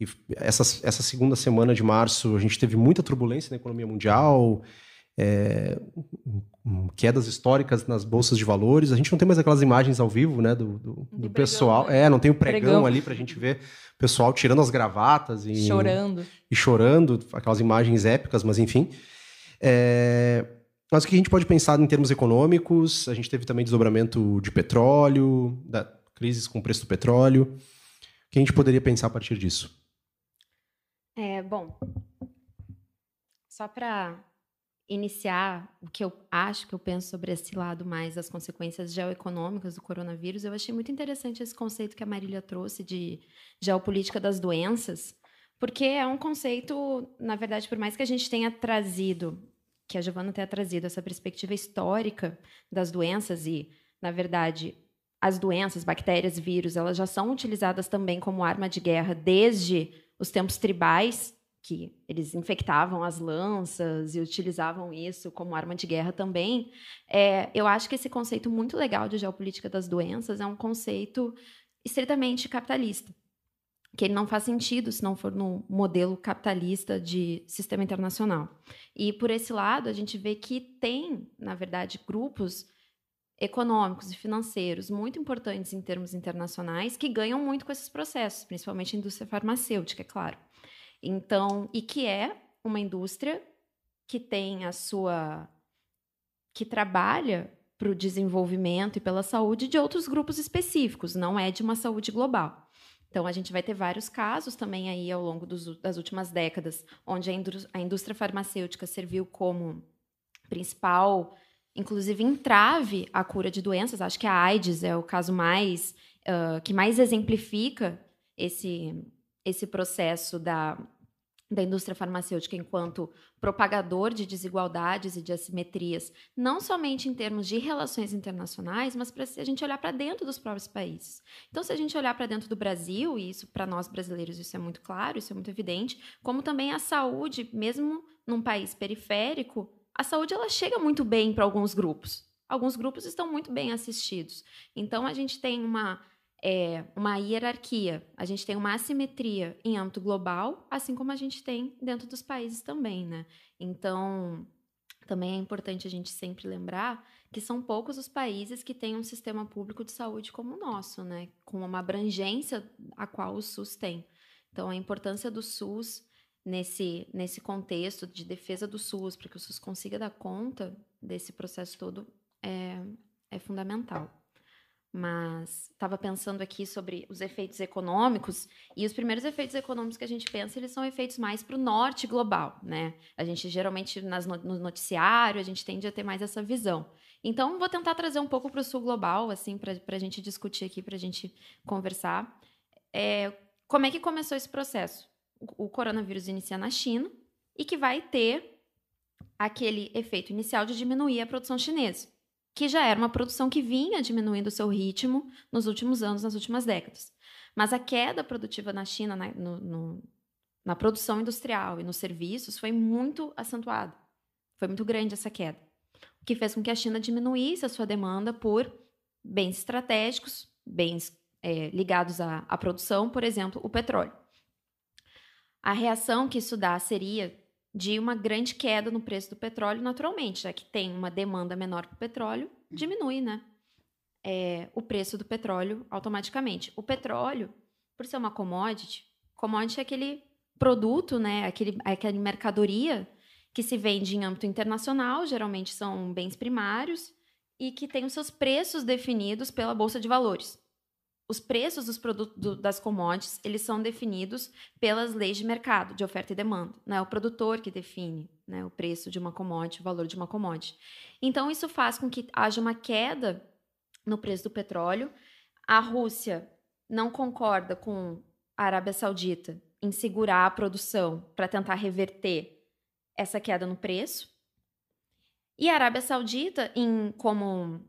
e essa, essa segunda semana de março, a gente teve muita turbulência na economia mundial, é, quedas históricas nas bolsas de valores. A gente não tem mais aquelas imagens ao vivo, né, do, do, do pessoal. Né? É, não tem o pregão, pregão. ali para a gente ver o pessoal tirando as gravatas e chorando. E chorando, aquelas imagens épicas, mas enfim. É, mas o que a gente pode pensar em termos econômicos? A gente teve também desdobramento de petróleo, da crises com o preço do petróleo. O que a gente poderia pensar a partir disso? É, bom, só para iniciar o que eu acho que eu penso sobre esse lado mais das consequências geoeconômicas do coronavírus, eu achei muito interessante esse conceito que a Marília trouxe de geopolítica das doenças, porque é um conceito, na verdade, por mais que a gente tenha trazido, que a Giovana tenha trazido essa perspectiva histórica das doenças e, na verdade, as doenças, bactérias, vírus, elas já são utilizadas também como arma de guerra desde os tempos tribais, que eles infectavam as lanças e utilizavam isso como arma de guerra também. É, eu acho que esse conceito muito legal de geopolítica das doenças é um conceito estritamente capitalista, que ele não faz sentido se não for no modelo capitalista de sistema internacional. E por esse lado, a gente vê que tem, na verdade, grupos econômicos e financeiros muito importantes em termos internacionais que ganham muito com esses processos, principalmente a indústria farmacêutica, é claro. Então, e que é uma indústria que tem a sua. que trabalha para o desenvolvimento e pela saúde de outros grupos específicos, não é de uma saúde global. Então, a gente vai ter vários casos também aí ao longo dos, das últimas décadas, onde a, a indústria farmacêutica serviu como principal, inclusive entrave à cura de doenças. Acho que a AIDS é o caso mais uh, que mais exemplifica esse, esse processo da, da indústria farmacêutica enquanto propagador de desigualdades e de assimetrias, não somente em termos de relações internacionais, mas para a gente olhar para dentro dos próprios países. Então, se a gente olhar para dentro do Brasil, e isso para nós brasileiros isso é muito claro, isso é muito evidente, como também a saúde, mesmo num país periférico, a saúde ela chega muito bem para alguns grupos. Alguns grupos estão muito bem assistidos. Então, a gente tem uma é, uma hierarquia, a gente tem uma assimetria em âmbito global, assim como a gente tem dentro dos países também, né? Então, também é importante a gente sempre lembrar que são poucos os países que têm um sistema público de saúde como o nosso, né? Com uma abrangência a qual o SUS tem. Então, a importância do SUS nesse, nesse contexto de defesa do SUS, para que o SUS consiga dar conta desse processo todo, é, é fundamental mas estava pensando aqui sobre os efeitos econômicos e os primeiros efeitos econômicos que a gente pensa eles são efeitos mais para o norte global, né? A gente geralmente nas, no noticiário a gente tende a ter mais essa visão. Então vou tentar trazer um pouco para o sul global, assim, para a gente discutir aqui, para a gente conversar. É, como é que começou esse processo? O, coronavírus inicia na China e que vai ter aquele efeito inicial de diminuir a produção chinesa que já era uma produção que vinha diminuindo o seu ritmo nos últimos anos, nas últimas décadas. Mas a queda produtiva na China, na, no, no, na produção industrial e nos serviços, foi muito acentuada. Foi muito grande essa queda. O que fez com que a China diminuísse a sua demanda por bens estratégicos, bens é, ligados à, à produção, por exemplo, o petróleo. A reação que isso dá seria de uma grande queda no preço do petróleo, naturalmente, já que tem uma demanda menor para o petróleo, diminui, né? É, o preço do petróleo automaticamente. O petróleo, por ser uma commodity, commodity é aquele produto, né? Aquele, aquela mercadoria que se vende em âmbito internacional, geralmente são bens primários, e que tem os seus preços definidos pela Bolsa de Valores os preços dos produtos do, das commodities eles são definidos pelas leis de mercado, de oferta e demanda. Não é o produtor que define né, o preço de uma commodity, o valor de uma commodity. Então, isso faz com que haja uma queda no preço do petróleo. A Rússia não concorda com a Arábia Saudita em segurar a produção para tentar reverter essa queda no preço. E a Arábia Saudita, em, como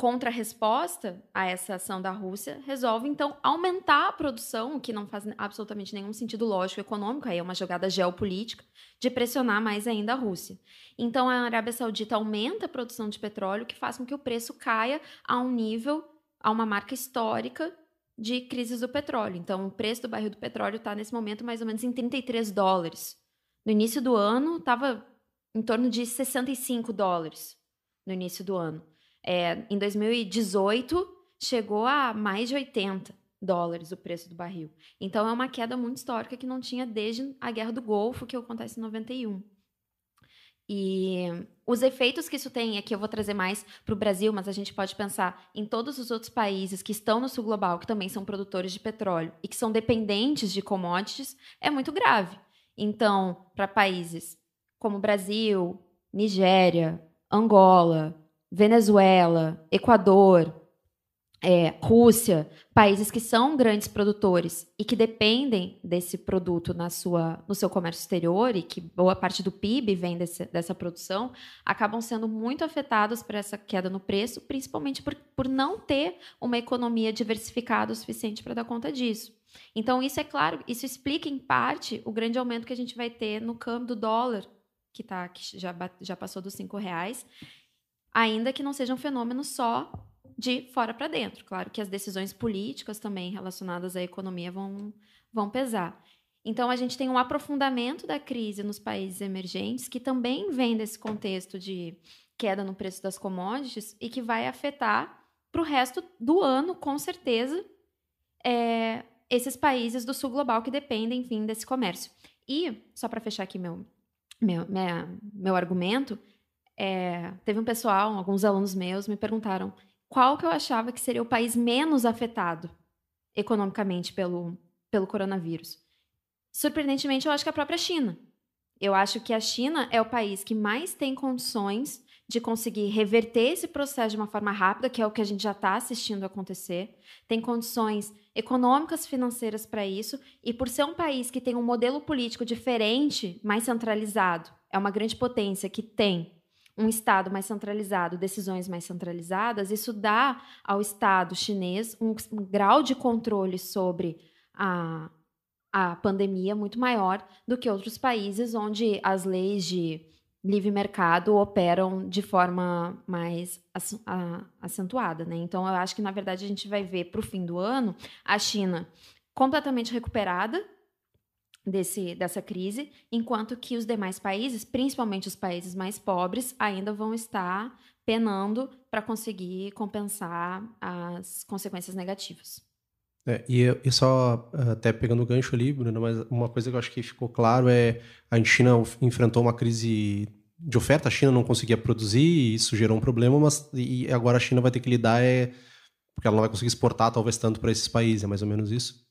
contra-resposta a essa ação da Rússia, resolve então aumentar a produção, o que não faz absolutamente nenhum sentido lógico econômico, aí é uma jogada geopolítica de pressionar mais ainda a Rússia. Então a Arábia Saudita aumenta a produção de petróleo, que faz com que o preço caia a um nível, a uma marca histórica de crises do petróleo. Então o preço do barril do petróleo está nesse momento mais ou menos em 33 dólares. No início do ano estava em torno de 65 dólares no início do ano. É, em 2018, chegou a mais de 80 dólares o preço do barril. Então é uma queda muito histórica que não tinha desde a Guerra do Golfo, que acontece em 91. E os efeitos que isso tem, aqui eu vou trazer mais para o Brasil, mas a gente pode pensar em todos os outros países que estão no sul global, que também são produtores de petróleo e que são dependentes de commodities, é muito grave. Então, para países como Brasil, Nigéria, Angola, Venezuela, Equador, é, Rússia, países que são grandes produtores e que dependem desse produto na sua, no seu comércio exterior e que boa parte do PIB vem desse, dessa produção, acabam sendo muito afetados por essa queda no preço, principalmente por, por não ter uma economia diversificada o suficiente para dar conta disso. Então, isso é claro, isso explica em parte o grande aumento que a gente vai ter no câmbio do dólar, que, tá, que já, já passou dos cinco reais, ainda que não seja um fenômeno só de fora para dentro. Claro que as decisões políticas também relacionadas à economia vão, vão pesar. Então, a gente tem um aprofundamento da crise nos países emergentes, que também vem desse contexto de queda no preço das commodities e que vai afetar para o resto do ano, com certeza, é, esses países do sul global que dependem, enfim, desse comércio. E, só para fechar aqui meu, meu, minha, meu argumento, é, teve um pessoal, alguns alunos meus me perguntaram qual que eu achava que seria o país menos afetado economicamente pelo, pelo coronavírus. Surpreendentemente, eu acho que a própria China. Eu acho que a China é o país que mais tem condições de conseguir reverter esse processo de uma forma rápida, que é o que a gente já está assistindo acontecer. Tem condições econômicas, financeiras para isso, e por ser um país que tem um modelo político diferente, mais centralizado, é uma grande potência que tem um Estado mais centralizado, decisões mais centralizadas, isso dá ao Estado chinês um, um grau de controle sobre a, a pandemia muito maior do que outros países onde as leis de livre mercado operam de forma mais acentuada, né? Então eu acho que na verdade a gente vai ver para o fim do ano a China completamente recuperada desse, dessa crise, enquanto que os demais países, principalmente os países mais pobres, ainda vão estar penando para conseguir compensar as consequências negativas. É, e, e só até pegando o gancho ali, Bruno, mas uma coisa que eu acho que ficou claro é a China enfrentou uma crise de oferta, a China não conseguia produzir, e isso gerou um problema, mas e agora a China vai ter que lidar é porque ela não vai conseguir exportar talvez tanto para esses países, é mais ou menos isso?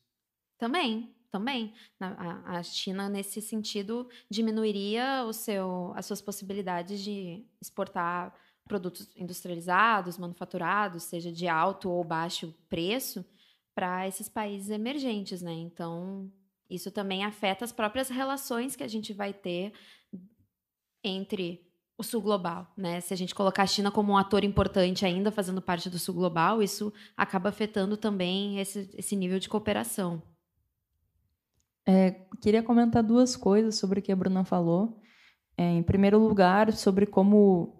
Também, também. A, a China, nesse sentido, diminuiria o seu, as suas possibilidades de exportar produtos industrializados, manufaturados, seja de alto ou baixo preço, para esses países emergentes, né? Então, isso também afeta as próprias relações que a gente vai ter entre o sul global, né? Se a gente colocar a China como um ator importante ainda fazendo parte do sul global, isso acaba afetando também esse, esse nível de cooperação. É, queria comentar duas coisas sobre o que a Bruna falou. É, em primeiro lugar, sobre como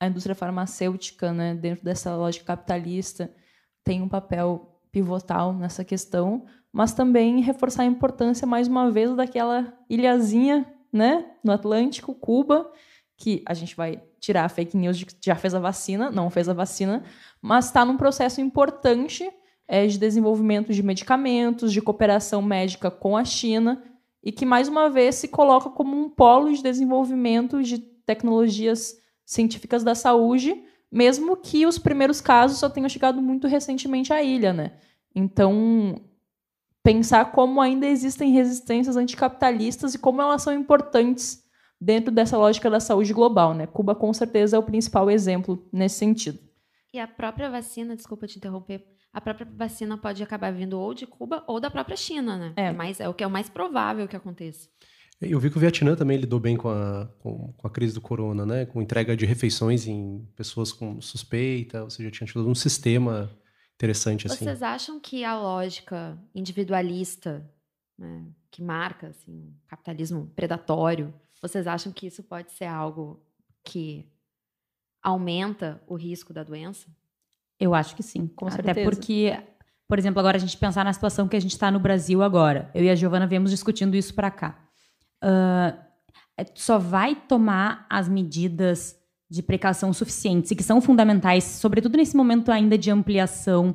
a indústria farmacêutica, né, dentro dessa lógica capitalista, tem um papel pivotal nessa questão, mas também reforçar a importância, mais uma vez, daquela ilhazinha né, no Atlântico, Cuba, que a gente vai tirar a fake news de que já fez a vacina, não fez a vacina, mas está num processo importante é, de desenvolvimento de medicamentos, de cooperação médica com a China, e que, mais uma vez, se coloca como um polo de desenvolvimento de tecnologias científicas da saúde, mesmo que os primeiros casos só tenham chegado muito recentemente à ilha. Né? Então, pensar como ainda existem resistências anticapitalistas e como elas são importantes dentro dessa lógica da saúde global. Né? Cuba, com certeza, é o principal exemplo nesse sentido. E a própria vacina, desculpa te interromper, a própria vacina pode acabar vindo ou de Cuba ou da própria China, né? É, é mais, é o que é o mais provável que aconteça. Eu vi que o Vietnã também lidou bem com a, com, com, a crise do corona, né? Com entrega de refeições em pessoas com suspeita, ou seja, tinha tido um sistema interessante assim. Vocês acham que a lógica individualista, né, que marca assim, o capitalismo predatório, vocês acham que isso pode ser algo que aumenta o risco da doença? Eu acho que sim. Com Até certeza. porque, por exemplo, agora a gente pensar na situação que a gente está no Brasil agora. Eu e a Giovana viemos discutindo isso para cá. Uh, só vai tomar as medidas de precaução suficientes e que são fundamentais, sobretudo nesse momento ainda de ampliação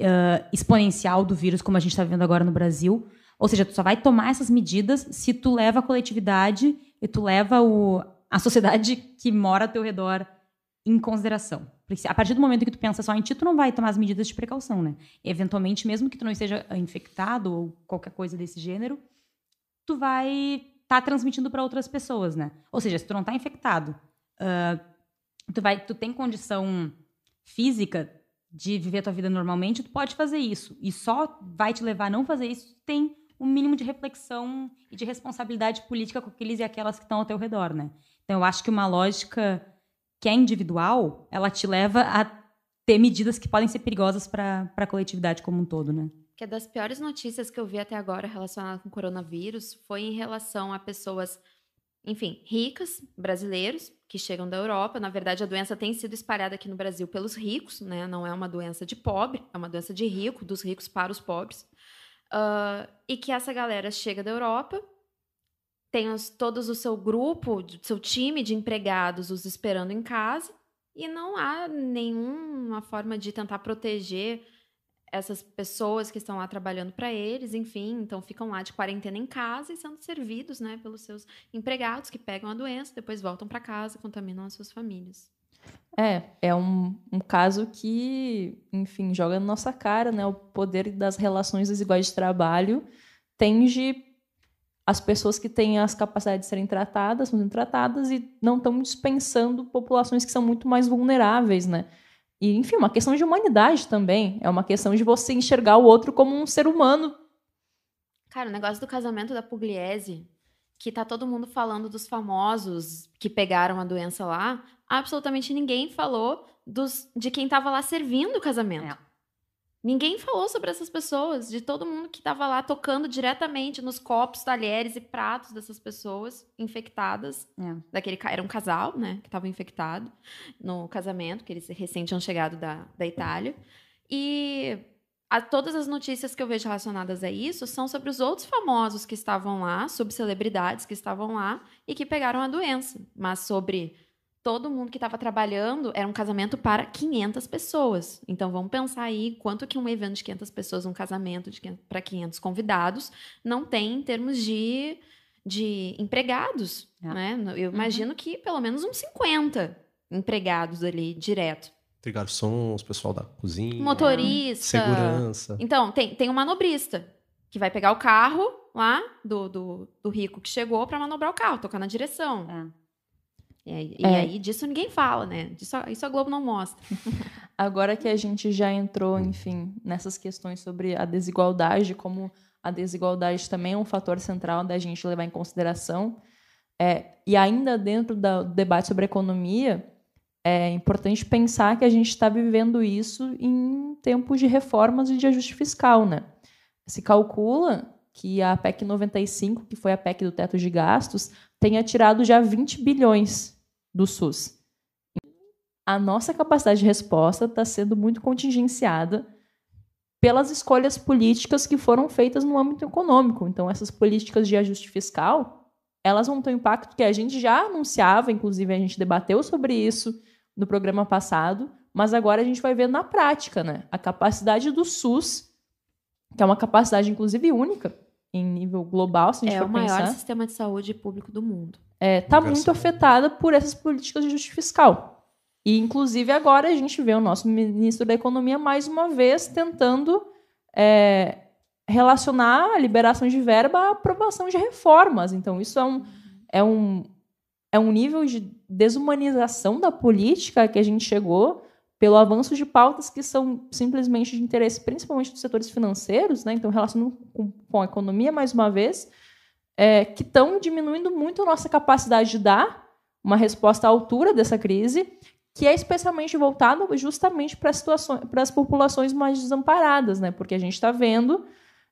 uh, exponencial do vírus, como a gente está vendo agora no Brasil. Ou seja, tu só vai tomar essas medidas se tu leva a coletividade e tu leva o, a sociedade que mora ao teu redor em consideração. A partir do momento que tu pensa só em ti, tu não vai tomar as medidas de precaução, né? Eventualmente, mesmo que tu não esteja infectado ou qualquer coisa desse gênero, tu vai tá transmitindo para outras pessoas, né? Ou seja, se tu não tá infectado, uh, tu vai, tu tem condição física de viver a tua vida normalmente, tu pode fazer isso. E só vai te levar a não fazer isso, tu tem um mínimo de reflexão e de responsabilidade política com aqueles e aquelas que estão ao teu redor, né? Então eu acho que uma lógica que é individual, ela te leva a ter medidas que podem ser perigosas para a coletividade como um todo, né? Que é das piores notícias que eu vi até agora relacionadas com o coronavírus foi em relação a pessoas, enfim, ricas, brasileiros, que chegam da Europa. Na verdade, a doença tem sido espalhada aqui no Brasil pelos ricos, né? Não é uma doença de pobre, é uma doença de rico, dos ricos para os pobres. Uh, e que essa galera chega da Europa, tem os, todos o seu grupo, seu time de empregados os esperando em casa, e não há nenhuma forma de tentar proteger essas pessoas que estão lá trabalhando para eles, enfim, então ficam lá de quarentena em casa e sendo servidos, né, pelos seus empregados que pegam a doença, depois voltam para casa, contaminam as suas famílias. É, é um, um caso que, enfim, joga na nossa cara, né, o poder das relações desiguais de trabalho tende as pessoas que têm as capacidades de serem tratadas, sendo tratadas e não estão dispensando populações que são muito mais vulneráveis, né? E, enfim, uma questão de humanidade também. É uma questão de você enxergar o outro como um ser humano. Cara, o negócio do casamento da Pugliese, que tá todo mundo falando dos famosos que pegaram a doença lá, absolutamente ninguém falou dos, de quem tava lá servindo o casamento. É. Ninguém falou sobre essas pessoas, de todo mundo que estava lá tocando diretamente nos copos, talheres e pratos dessas pessoas infectadas. É. Daquele, era um casal, né, que estava infectado no casamento, que eles recém tinham chegado da, da Itália. E a, todas as notícias que eu vejo relacionadas a isso são sobre os outros famosos que estavam lá, sobre celebridades que estavam lá e que pegaram a doença. Mas sobre todo mundo que estava trabalhando era um casamento para 500 pessoas. Então vamos pensar aí quanto que um evento de 500 pessoas, um casamento para 500 convidados, não tem em termos de, de empregados, é. né? Eu uhum. imagino que pelo menos uns 50 empregados ali direto. Tem garçons, pessoal da cozinha, motorista, segurança. Então tem tem um manobrista que vai pegar o carro lá do, do, do rico que chegou para manobrar o carro, tocar na direção. É. E, e é. aí disso ninguém fala, né? Disso, isso a Globo não mostra. (laughs) Agora que a gente já entrou, enfim, nessas questões sobre a desigualdade, como a desigualdade também é um fator central da gente levar em consideração, é, e ainda dentro do debate sobre economia, é importante pensar que a gente está vivendo isso em tempos de reformas e de ajuste fiscal, né? Se calcula que a PEC 95, que foi a PEC do teto de gastos, tenha tirado já 20 bilhões do SUS. A nossa capacidade de resposta está sendo muito contingenciada pelas escolhas políticas que foram feitas no âmbito econômico. Então, essas políticas de ajuste fiscal, elas vão ter um impacto que a gente já anunciava, inclusive a gente debateu sobre isso no programa passado, mas agora a gente vai ver na prática, né? A capacidade do SUS, que é uma capacidade inclusive única em nível global, se a gente é for pensar. É o maior sistema de saúde público do mundo está é, tá muito afetada por essas políticas de ajuste fiscal. E, inclusive, agora a gente vê o nosso ministro da Economia, mais uma vez, tentando é, relacionar a liberação de verba à aprovação de reformas. Então, isso é um, é um, é um nível de desumanização da política que a gente chegou pelo avanço de pautas que são simplesmente de interesse, principalmente dos setores financeiros, né? então relacionando com, com a economia, mais uma vez, é, que estão diminuindo muito a nossa capacidade de dar uma resposta à altura dessa crise, que é especialmente voltada justamente para situações, para as populações mais desamparadas, né? Porque a gente está vendo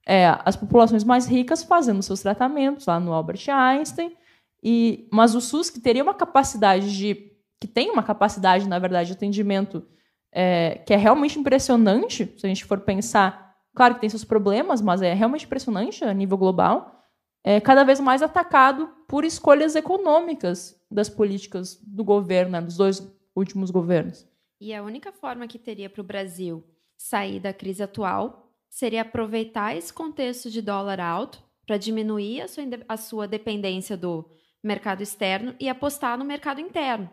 é, as populações mais ricas fazendo seus tratamentos lá no Albert Einstein, e mas o SUS que teria uma capacidade de que tem uma capacidade, na verdade, de atendimento é, que é realmente impressionante, se a gente for pensar, claro que tem seus problemas, mas é realmente impressionante a nível global é cada vez mais atacado por escolhas econômicas das políticas do governo, né, dos dois últimos governos. E a única forma que teria para o Brasil sair da crise atual seria aproveitar esse contexto de dólar alto para diminuir a sua, a sua dependência do mercado externo e apostar no mercado interno.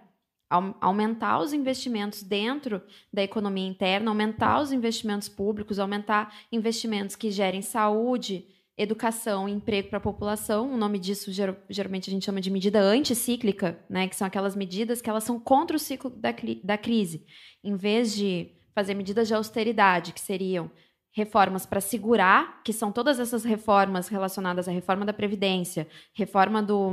Aumentar os investimentos dentro da economia interna, aumentar os investimentos públicos, aumentar investimentos que gerem saúde, educação e emprego para a população. O nome disso geralmente a gente chama de medida anticíclica, né? Que são aquelas medidas que elas são contra o ciclo da, da crise. Em vez de fazer medidas de austeridade, que seriam reformas para segurar, que são todas essas reformas relacionadas à reforma da Previdência, reforma do,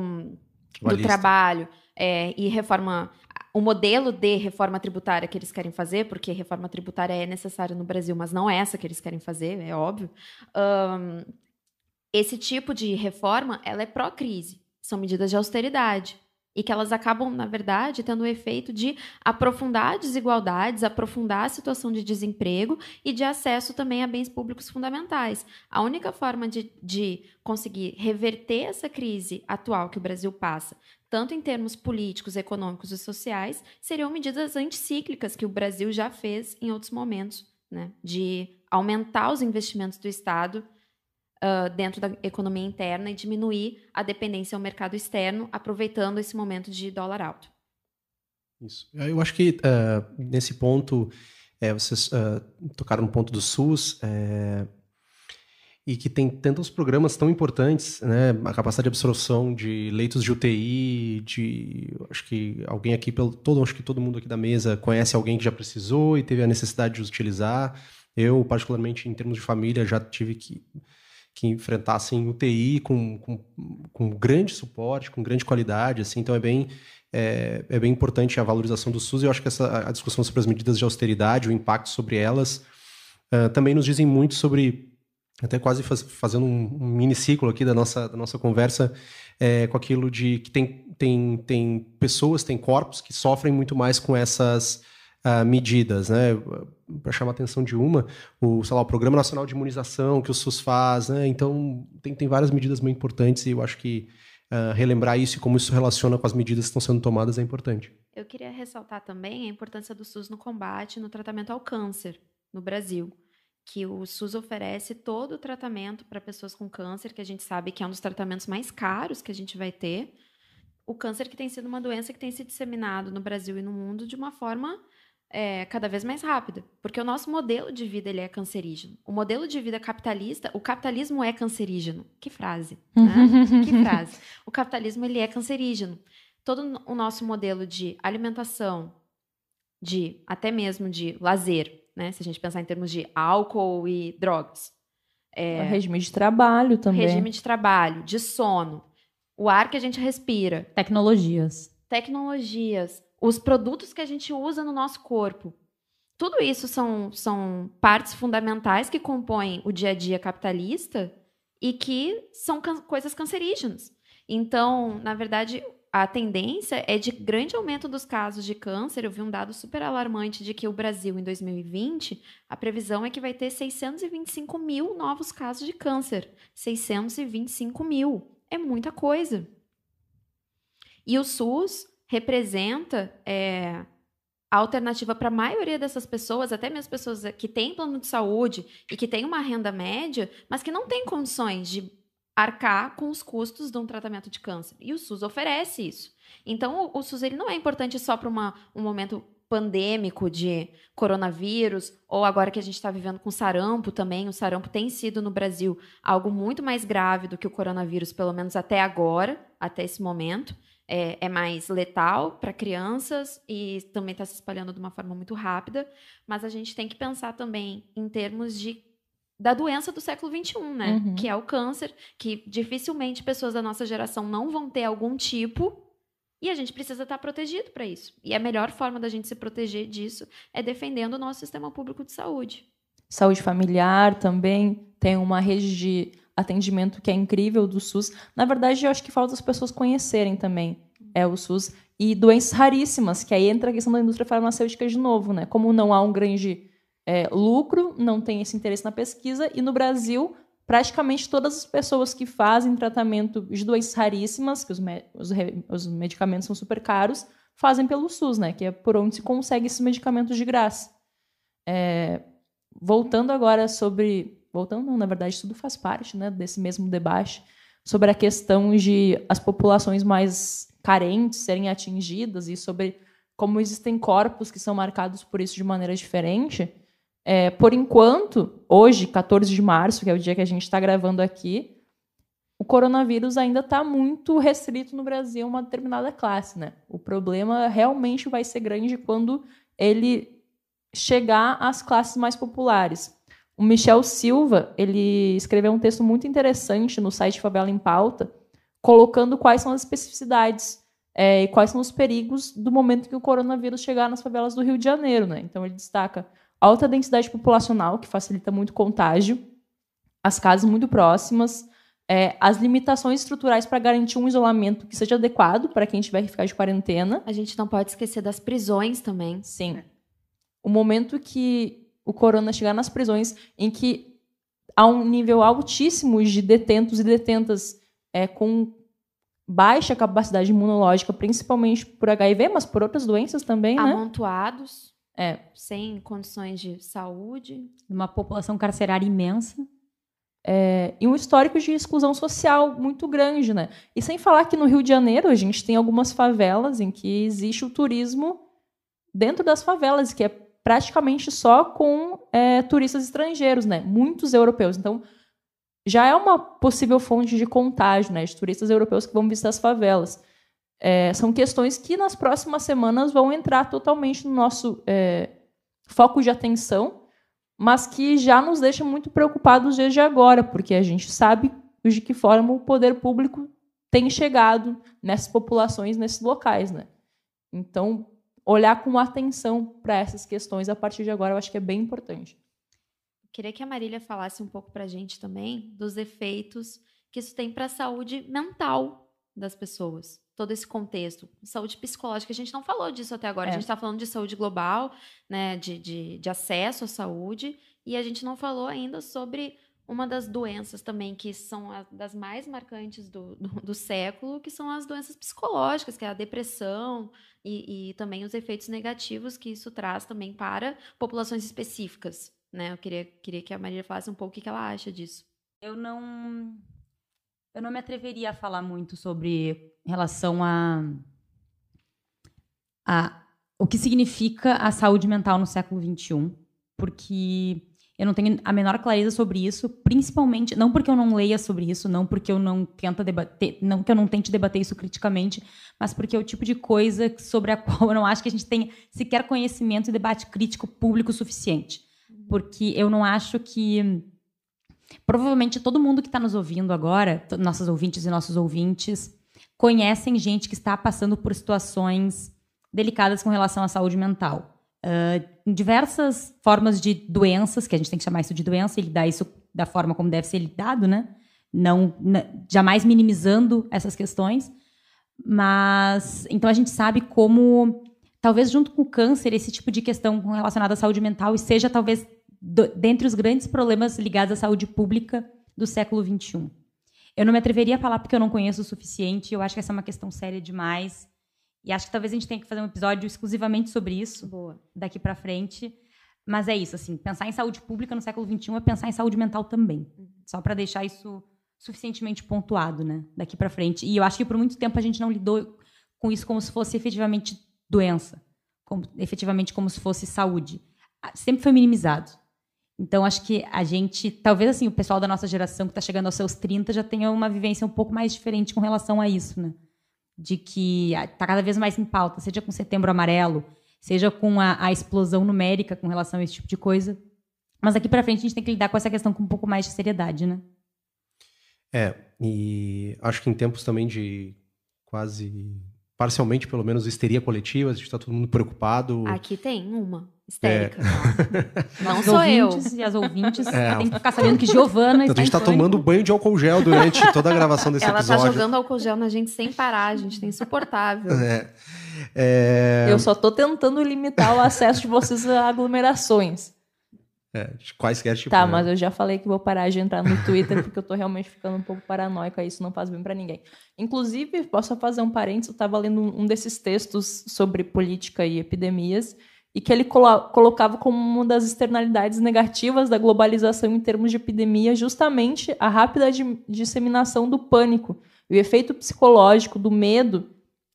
do trabalho é, e reforma. O modelo de reforma tributária que eles querem fazer, porque reforma tributária é necessária no Brasil, mas não é essa que eles querem fazer, é óbvio. Um, esse tipo de reforma ela é pró-crise. São medidas de austeridade e que elas acabam, na verdade, tendo o efeito de aprofundar desigualdades, aprofundar a situação de desemprego e de acesso também a bens públicos fundamentais. A única forma de, de conseguir reverter essa crise atual que o Brasil passa, tanto em termos políticos, econômicos e sociais, seriam medidas anticíclicas que o Brasil já fez em outros momentos, né? de aumentar os investimentos do Estado uh, dentro da economia interna e diminuir a dependência ao mercado externo, aproveitando esse momento de dólar alto. Isso. Eu acho que uh, nesse ponto, é, vocês uh, tocaram no ponto do SUS, é, e que tem tantos programas tão importantes, né? A capacidade de absorção de leitos de UTI, de acho que alguém aqui pelo todo, acho que todo mundo aqui da mesa conhece alguém que já precisou e teve a necessidade de utilizar. Eu, particularmente em termos de família, já tive que que enfrentassem UTI com, com, com grande suporte, com grande qualidade, assim, então é bem, é, é, bem importante a valorização do SUS e eu acho que essa, a discussão sobre as medidas de austeridade, o impacto sobre elas, uh, também nos dizem muito sobre, até quase faz, fazendo um, um mini aqui da nossa, da nossa conversa, é, com aquilo de que tem, tem, tem pessoas, tem corpos que sofrem muito mais com essas uh, medidas, né? Para chamar a atenção de uma, o, sei lá, o Programa Nacional de Imunização que o SUS faz, né? Então, tem, tem várias medidas muito importantes e eu acho que uh, relembrar isso e como isso relaciona com as medidas que estão sendo tomadas é importante. Eu queria ressaltar também a importância do SUS no combate no tratamento ao câncer no Brasil que o SUS oferece todo o tratamento para pessoas com câncer, que a gente sabe que é um dos tratamentos mais caros que a gente vai ter. O câncer que tem sido uma doença que tem se disseminado no Brasil e no mundo de uma forma é, cada vez mais rápida, porque o nosso modelo de vida ele é cancerígeno. O modelo de vida capitalista, o capitalismo é cancerígeno. Que frase, né? (laughs) que frase. O capitalismo ele é cancerígeno. Todo o nosso modelo de alimentação, de até mesmo de lazer, né? Se a gente pensar em termos de álcool e drogas. É, regime de trabalho também. Regime de trabalho, de sono, o ar que a gente respira. Tecnologias. Tecnologias os produtos que a gente usa no nosso corpo. Tudo isso são, são partes fundamentais que compõem o dia a dia capitalista e que são can coisas cancerígenas. Então, na verdade, a tendência é de grande aumento dos casos de câncer. Eu vi um dado super alarmante de que o Brasil, em 2020, a previsão é que vai ter 625 mil novos casos de câncer. 625 mil. É muita coisa. E o SUS representa é, a alternativa para a maioria dessas pessoas, até mesmo pessoas que têm plano de saúde e que têm uma renda média, mas que não têm condições de arcar com os custos de um tratamento de câncer. E o SUS oferece isso. Então, o, o SUS ele não é importante só para um momento pandêmico de coronavírus, ou agora que a gente está vivendo com sarampo também. O sarampo tem sido no Brasil algo muito mais grave do que o coronavírus, pelo menos até agora, até esse momento é, é mais letal para crianças e também está se espalhando de uma forma muito rápida. Mas a gente tem que pensar também em termos de da doença do século XXI, né? Uhum. Que é o câncer, que dificilmente pessoas da nossa geração não vão ter algum tipo. E a gente precisa estar protegido para isso. E a melhor forma da gente se proteger disso é defendendo o nosso sistema público de saúde. Saúde familiar também tem uma rede de atendimento que é incrível do SUS. Na verdade, eu acho que falta as pessoas conhecerem também é o SUS e doenças raríssimas, que aí entra a questão da indústria farmacêutica de novo, né? Como não há um grande é, lucro, não tem esse interesse na pesquisa e no Brasil praticamente todas as pessoas que fazem tratamento de doenças raríssimas, que os, me os, os medicamentos são super caros, fazem pelo SUS, né? Que é por onde se consegue esses medicamentos de graça. É, voltando agora sobre voltando não, na verdade, tudo faz parte né, desse mesmo debate sobre a questão de as populações mais carentes serem atingidas e sobre como existem corpos que são marcados por isso de maneira diferente. É, por enquanto, hoje, 14 de março, que é o dia que a gente está gravando aqui, o coronavírus ainda está muito restrito no Brasil a uma determinada classe. Né? O problema realmente vai ser grande quando ele chegar às classes mais populares. O Michel Silva ele escreveu um texto muito interessante no site Favela em Pauta, colocando quais são as especificidades é, e quais são os perigos do momento que o coronavírus chegar nas favelas do Rio de Janeiro. Né? Então ele destaca alta densidade populacional, que facilita muito o contágio, as casas muito próximas, é, as limitações estruturais para garantir um isolamento que seja adequado para quem tiver que ficar de quarentena. A gente não pode esquecer das prisões também. Sim. O momento que o corona chegar nas prisões, em que há um nível altíssimo de detentos e detentas é, com baixa capacidade imunológica, principalmente por HIV, mas por outras doenças também, né? Amontoados. É. Sem condições de saúde. Uma população carcerária imensa. É, e um histórico de exclusão social muito grande, né? E sem falar que no Rio de Janeiro a gente tem algumas favelas em que existe o turismo dentro das favelas, que é praticamente só com é, turistas estrangeiros, né? Muitos europeus. Então, já é uma possível fonte de contágio, né? De turistas europeus que vão visitar as favelas. É, são questões que nas próximas semanas vão entrar totalmente no nosso é, foco de atenção, mas que já nos deixa muito preocupados desde agora, porque a gente sabe de que forma o poder público tem chegado nessas populações, nesses locais, né? Então, olhar com atenção para essas questões a partir de agora, eu acho que é bem importante. Queria que a Marília falasse um pouco para a gente também dos efeitos que isso tem para a saúde mental das pessoas. Todo esse contexto. Saúde psicológica, a gente não falou disso até agora. É. A gente está falando de saúde global, né, de, de, de acesso à saúde, e a gente não falou ainda sobre uma das doenças também que são das mais marcantes do, do, do, século, que são as doenças psicológicas, que é a depressão e, e, também os efeitos negativos que isso traz também para populações específicas. Né? Eu queria, queria que a Maria falasse um pouco o que ela acha disso. Eu não, eu não me atreveria a falar muito sobre relação a, a o que significa a saúde mental no século XXI, porque eu não tenho a menor clareza sobre isso, principalmente não porque eu não leia sobre isso, não porque eu não tenta debater, não que eu não tente debater isso criticamente, mas porque é o tipo de coisa sobre a (laughs) qual eu não acho que a gente tenha sequer conhecimento e debate crítico público suficiente. Porque eu não acho que provavelmente todo mundo que está nos ouvindo agora, nossos ouvintes e nossos ouvintes, conhecem gente que está passando por situações delicadas com relação à saúde mental uh, diversas formas de doenças, que a gente tem que chamar isso de doença e lidar isso da forma como deve ser lidado, né? Não, jamais minimizando essas questões. Mas, então a gente sabe como, talvez junto com o câncer, esse tipo de questão relacionada à saúde mental seja talvez do, dentre os grandes problemas ligados à saúde pública do século XXI. Eu não me atreveria a falar porque eu não conheço o suficiente, eu acho que essa é uma questão séria demais e acho que talvez a gente tenha que fazer um episódio exclusivamente sobre isso Boa. daqui para frente. Mas é isso, assim, pensar em saúde pública no século XXI é pensar em saúde mental também. Uhum. Só para deixar isso suficientemente pontuado, né? Daqui para frente. E eu acho que por muito tempo a gente não lidou com isso como se fosse efetivamente doença, como, efetivamente como se fosse saúde. Sempre foi minimizado. Então acho que a gente, talvez assim, o pessoal da nossa geração que está chegando aos seus 30 já tenha uma vivência um pouco mais diferente com relação a isso, né? De que está cada vez mais em pauta, seja com Setembro Amarelo, seja com a, a, explosão numérica com relação a esse tipo de coisa. Mas aqui para frente a gente tem que lidar com essa questão com um pouco mais de seriedade, né? É, e acho que em tempos também de quase, parcialmente pelo menos, histeria coletiva, a gente está todo mundo preocupado. Aqui tem uma histérica. É. Não, (laughs) sou eu. e as ouvintes é. tem que ficar sabendo que Giovana então, A gente está tomando banho de álcool gel durante (laughs) toda a gravação desse Ela tá episódio. Ela tá jogando álcool gel na gente sem parar, gente. Tá insuportável. É. É... Eu só tô tentando limitar o acesso de vocês a aglomerações. É, quaisquer tipo. Tá, né? mas eu já falei que vou parar de entrar no Twitter porque eu tô realmente ficando um pouco paranoica, isso não faz bem para ninguém. Inclusive, posso fazer um parênteses, eu tava lendo um desses textos sobre política e epidemias, e que ele colo colocava como uma das externalidades negativas da globalização em termos de epidemia justamente a rápida disseminação do pânico e o efeito psicológico do medo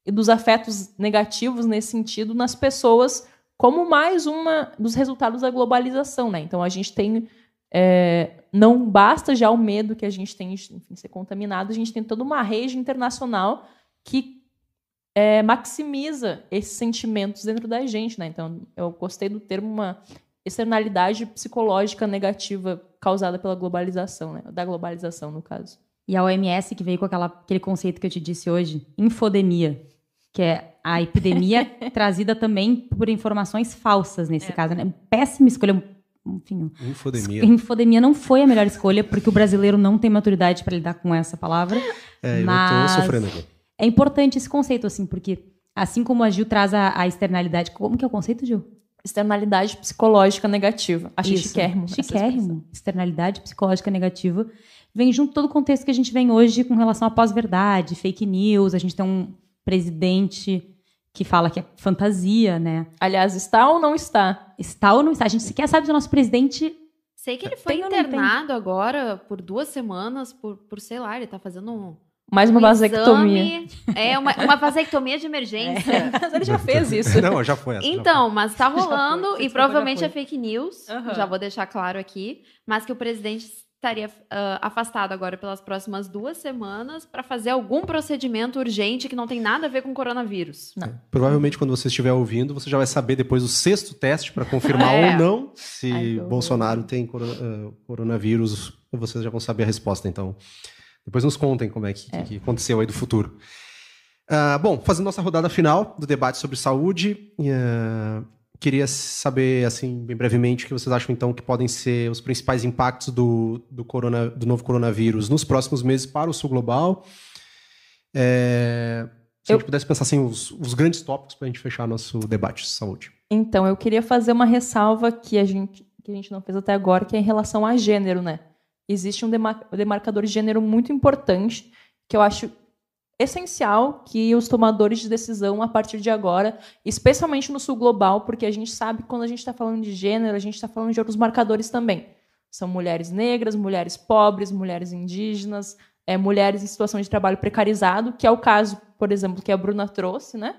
e dos afetos negativos nesse sentido nas pessoas como mais uma dos resultados da globalização, né? Então a gente tem é, não basta já o medo que a gente tem de ser contaminado, a gente tem toda uma rede internacional que é, maximiza esses sentimentos dentro da gente, né? Então eu gostei do termo uma externalidade psicológica negativa causada pela globalização, né? Da globalização, no caso. E a OMS que veio com aquela, aquele conceito que eu te disse hoje, infodemia, que é a epidemia (laughs) trazida também por informações falsas nesse é. caso. Né? Péssima escolha. Enfim, infodemia. Infodemia não foi a melhor escolha, porque o brasileiro não tem maturidade para lidar com essa palavra. É, mas eu tô sofrendo aqui. É importante esse conceito, assim, porque assim como a Gil traz a, a externalidade. Como que é o conceito, Gil? Externalidade psicológica negativa. Achei Isso. chiquérrimo. Chiquérrimo. Externalidade psicológica negativa. Vem junto todo o contexto que a gente vem hoje com relação à pós-verdade, fake news. A gente tem um presidente que fala que é fantasia, né? Aliás, está ou não está? Está ou não está? A gente sequer sabe se o nosso presidente. Sei que ele foi internado agora por duas semanas, por, por sei lá, ele tá fazendo um mais uma um vasectomia. Exame, é, uma, uma vasectomia de emergência. É. Mas ele já (laughs) fez isso. Não, já foi. Essa, então, foi. mas tá rolando e provavelmente é fake news. Uhum. Já vou deixar claro aqui. Mas que o presidente estaria uh, afastado agora pelas próximas duas semanas para fazer algum procedimento urgente que não tem nada a ver com coronavírus. Não. É, provavelmente, quando você estiver ouvindo, você já vai saber depois o sexto teste para confirmar é. ou não se Ai, Bolsonaro tem uh, coronavírus. Vocês já vão saber a resposta, então. Depois nos contem como é que, é. que aconteceu aí do futuro. Uh, bom, fazendo nossa rodada final do debate sobre saúde, uh, queria saber, assim, bem brevemente, o que vocês acham, então, que podem ser os principais impactos do, do, corona, do novo coronavírus nos próximos meses para o sul global. É, se eu... a gente pudesse pensar, assim, os, os grandes tópicos para a gente fechar nosso debate de saúde. Então, eu queria fazer uma ressalva que a gente, que a gente não fez até agora, que é em relação a gênero, né? Existe um demarcador de gênero muito importante que eu acho essencial que os tomadores de decisão a partir de agora, especialmente no sul global, porque a gente sabe que quando a gente está falando de gênero, a gente está falando de outros marcadores também. São mulheres negras, mulheres pobres, mulheres indígenas, é, mulheres em situação de trabalho precarizado, que é o caso, por exemplo, que a Bruna trouxe, né?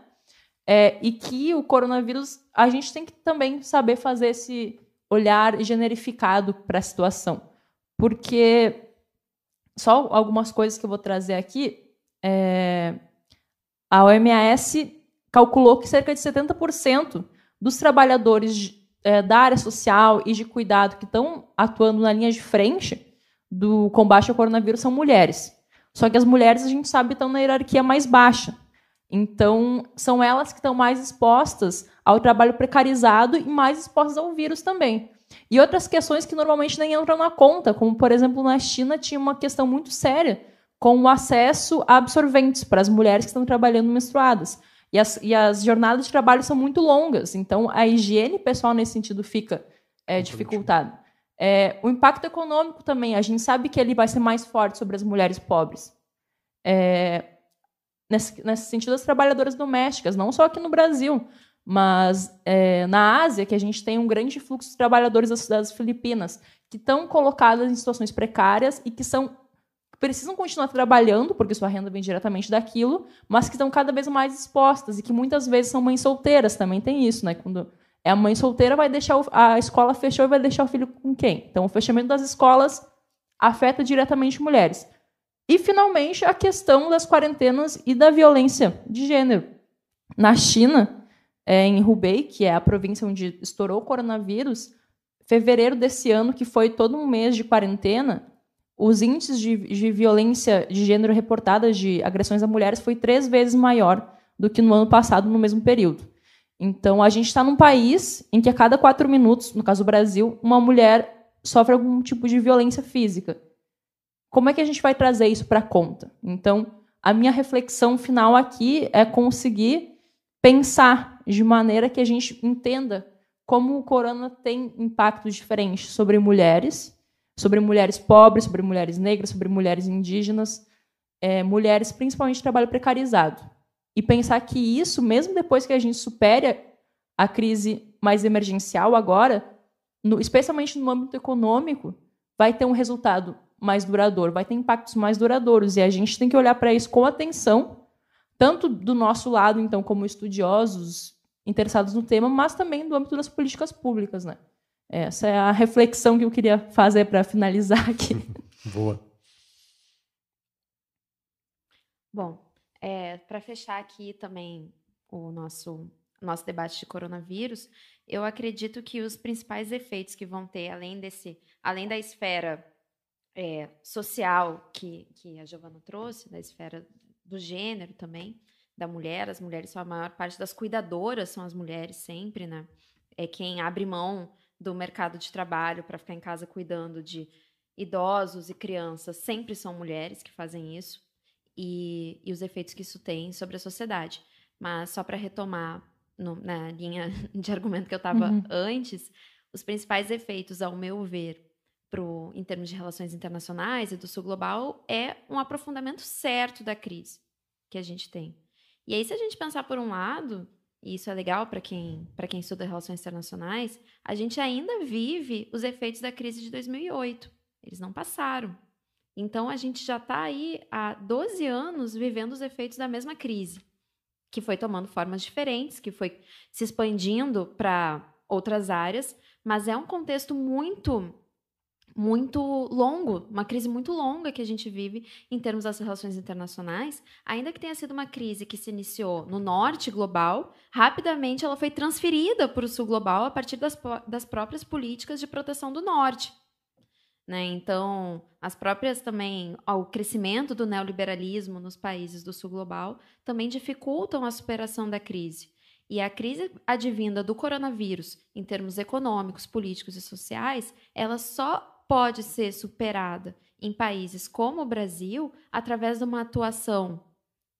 É, e que o coronavírus, a gente tem que também saber fazer esse olhar generificado para a situação porque só algumas coisas que eu vou trazer aqui. É, a OMS calculou que cerca de 70% dos trabalhadores é, da área social e de cuidado que estão atuando na linha de frente do combate ao coronavírus são mulheres. Só que as mulheres, a gente sabe, estão na hierarquia mais baixa. Então, são elas que estão mais expostas ao trabalho precarizado e mais expostas ao vírus também. E outras questões que normalmente nem entram na conta, como, por exemplo, na China tinha uma questão muito séria com o acesso a absorventes para as mulheres que estão trabalhando menstruadas. E as, e as jornadas de trabalho são muito longas, então a higiene pessoal nesse sentido fica é, dificultada. É, o impacto econômico também, a gente sabe que ele vai ser mais forte sobre as mulheres pobres. É, nesse, nesse sentido, as trabalhadoras domésticas, não só aqui no Brasil, mas é, na Ásia, que a gente tem um grande fluxo de trabalhadores das, das Filipinas, que estão colocadas em situações precárias e que são precisam continuar trabalhando, porque sua renda vem diretamente daquilo, mas que estão cada vez mais expostas e que muitas vezes são mães solteiras, também tem isso, né? Quando é a mãe solteira, vai deixar o, a escola fechou e vai deixar o filho com quem? Então, o fechamento das escolas afeta diretamente mulheres. E, finalmente, a questão das quarentenas e da violência de gênero. Na China, é, em Hubei, que é a província onde estourou o coronavírus, fevereiro desse ano, que foi todo um mês de quarentena, os índices de, de violência de gênero reportadas de agressões a mulheres foi três vezes maior do que no ano passado, no mesmo período. Então, a gente está num país em que a cada quatro minutos, no caso do Brasil, uma mulher sofre algum tipo de violência física. Como é que a gente vai trazer isso para conta? Então, a minha reflexão final aqui é conseguir pensar de maneira que a gente entenda como o corona tem impactos diferentes sobre mulheres, sobre mulheres pobres, sobre mulheres negras, sobre mulheres indígenas, é, mulheres principalmente de trabalho precarizado. E pensar que isso, mesmo depois que a gente supere a crise mais emergencial agora, no, especialmente no âmbito econômico, vai ter um resultado mais duradouro, vai ter impactos mais duradouros. E a gente tem que olhar para isso com atenção, tanto do nosso lado, então, como estudiosos interessados no tema, mas também do âmbito das políticas públicas, né? Essa é a reflexão que eu queria fazer para finalizar aqui. (laughs) Boa. Bom, é, para fechar aqui também o nosso, nosso debate de coronavírus, eu acredito que os principais efeitos que vão ter, além desse, além da esfera é, social que, que a Giovana trouxe, da esfera do gênero também, da mulher, as mulheres são a maior parte das cuidadoras, são as mulheres sempre, né? É quem abre mão do mercado de trabalho para ficar em casa cuidando de idosos e crianças, sempre são mulheres que fazem isso, e, e os efeitos que isso tem sobre a sociedade. Mas só para retomar no, na linha (laughs) de argumento que eu estava uhum. antes, os principais efeitos, ao meu ver, pro, em termos de relações internacionais e do sul global, é um aprofundamento certo da crise que a gente tem. E aí, se a gente pensar por um lado, e isso é legal para quem, quem estuda relações internacionais, a gente ainda vive os efeitos da crise de 2008. Eles não passaram. Então, a gente já está aí há 12 anos vivendo os efeitos da mesma crise, que foi tomando formas diferentes, que foi se expandindo para outras áreas, mas é um contexto muito muito longo, uma crise muito longa que a gente vive em termos das relações internacionais, ainda que tenha sido uma crise que se iniciou no norte global, rapidamente ela foi transferida para o sul global a partir das, das próprias políticas de proteção do norte. Né? Então, as próprias também, o crescimento do neoliberalismo nos países do sul global também dificultam a superação da crise. E a crise advinda do coronavírus, em termos econômicos, políticos e sociais, ela só pode ser superada em países como o Brasil através de uma atuação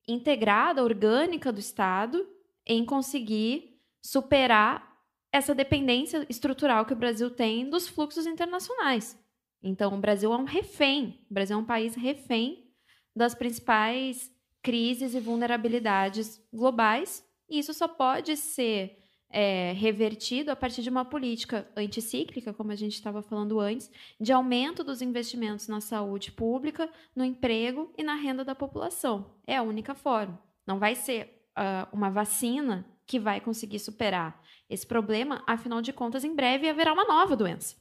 integrada, orgânica do Estado em conseguir superar essa dependência estrutural que o Brasil tem dos fluxos internacionais. Então, o Brasil é um refém, o Brasil é um país refém das principais crises e vulnerabilidades globais, e isso só pode ser é, revertido a partir de uma política anticíclica, como a gente estava falando antes, de aumento dos investimentos na saúde pública, no emprego e na renda da população. É a única forma. Não vai ser uh, uma vacina que vai conseguir superar esse problema, afinal de contas, em breve haverá uma nova doença.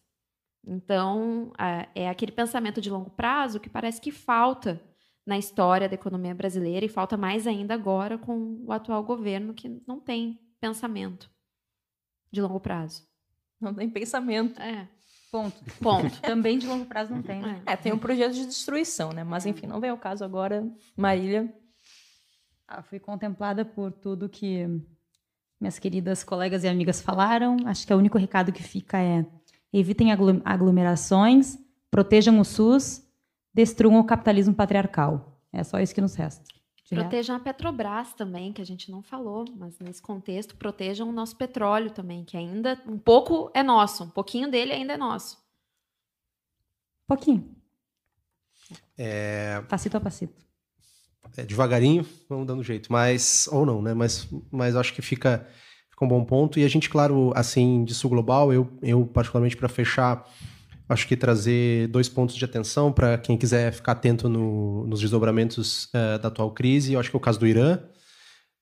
Então, uh, é aquele pensamento de longo prazo que parece que falta na história da economia brasileira e falta mais ainda agora com o atual governo que não tem pensamento de longo prazo. Não tem pensamento. É. Ponto. Ponto. (laughs) Também de longo prazo não tem. Né? É, tem um projeto de destruição, né? Mas enfim, não vem ao caso agora. Marília. Ah, fui contemplada por tudo que minhas queridas colegas e amigas falaram. Acho que o único recado que fica é: evitem aglomerações, protejam o SUS, destruam o capitalismo patriarcal. É só isso que nos resta. Protejam a Petrobras também, que a gente não falou, mas nesse contexto, protejam o nosso petróleo também, que ainda um pouco é nosso, um pouquinho dele ainda é nosso. Pouquinho. É... Passito a passito. É, devagarinho, vamos dando jeito, mas ou não, né? Mas, mas acho que fica, fica um bom ponto. E a gente, claro, assim, de sul global, eu, eu particularmente para fechar acho que trazer dois pontos de atenção para quem quiser ficar atento no, nos desdobramentos uh, da atual crise. Eu acho que é o caso do Irã,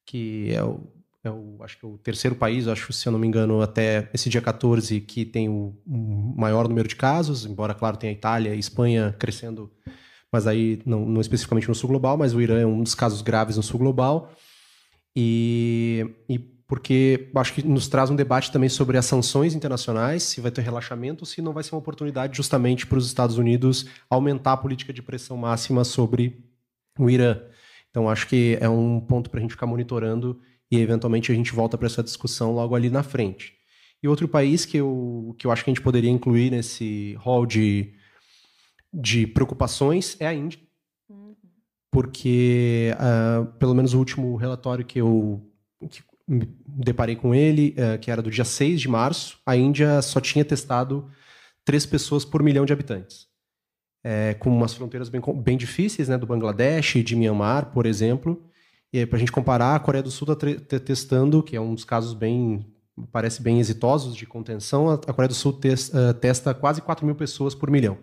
que é o, é o, acho que é o terceiro país, acho, se eu não me engano, até esse dia 14, que tem o, maior número de casos, embora, claro, tenha a Itália e Espanha crescendo, mas aí não, não especificamente no sul global, mas o Irã é um dos casos graves no sul global. E, e porque acho que nos traz um debate também sobre as sanções internacionais, se vai ter relaxamento se não vai ser uma oportunidade justamente para os Estados Unidos aumentar a política de pressão máxima sobre o Irã. Então acho que é um ponto para a gente ficar monitorando e eventualmente a gente volta para essa discussão logo ali na frente. E outro país que eu, que eu acho que a gente poderia incluir nesse hall de, de preocupações é a Índia. Uhum. Porque, uh, pelo menos o último relatório que eu que me deparei com ele, uh, que era do dia 6 de março, a Índia só tinha testado três pessoas por milhão de habitantes. É, com umas fronteiras bem, bem difíceis, né, do Bangladesh e de Myanmar, por exemplo. E para a gente comparar, a Coreia do Sul está testando, que é um dos casos bem, parece bem exitosos de contenção, a, Coreia do Sul uh, testa quase 4 mil pessoas por milhão.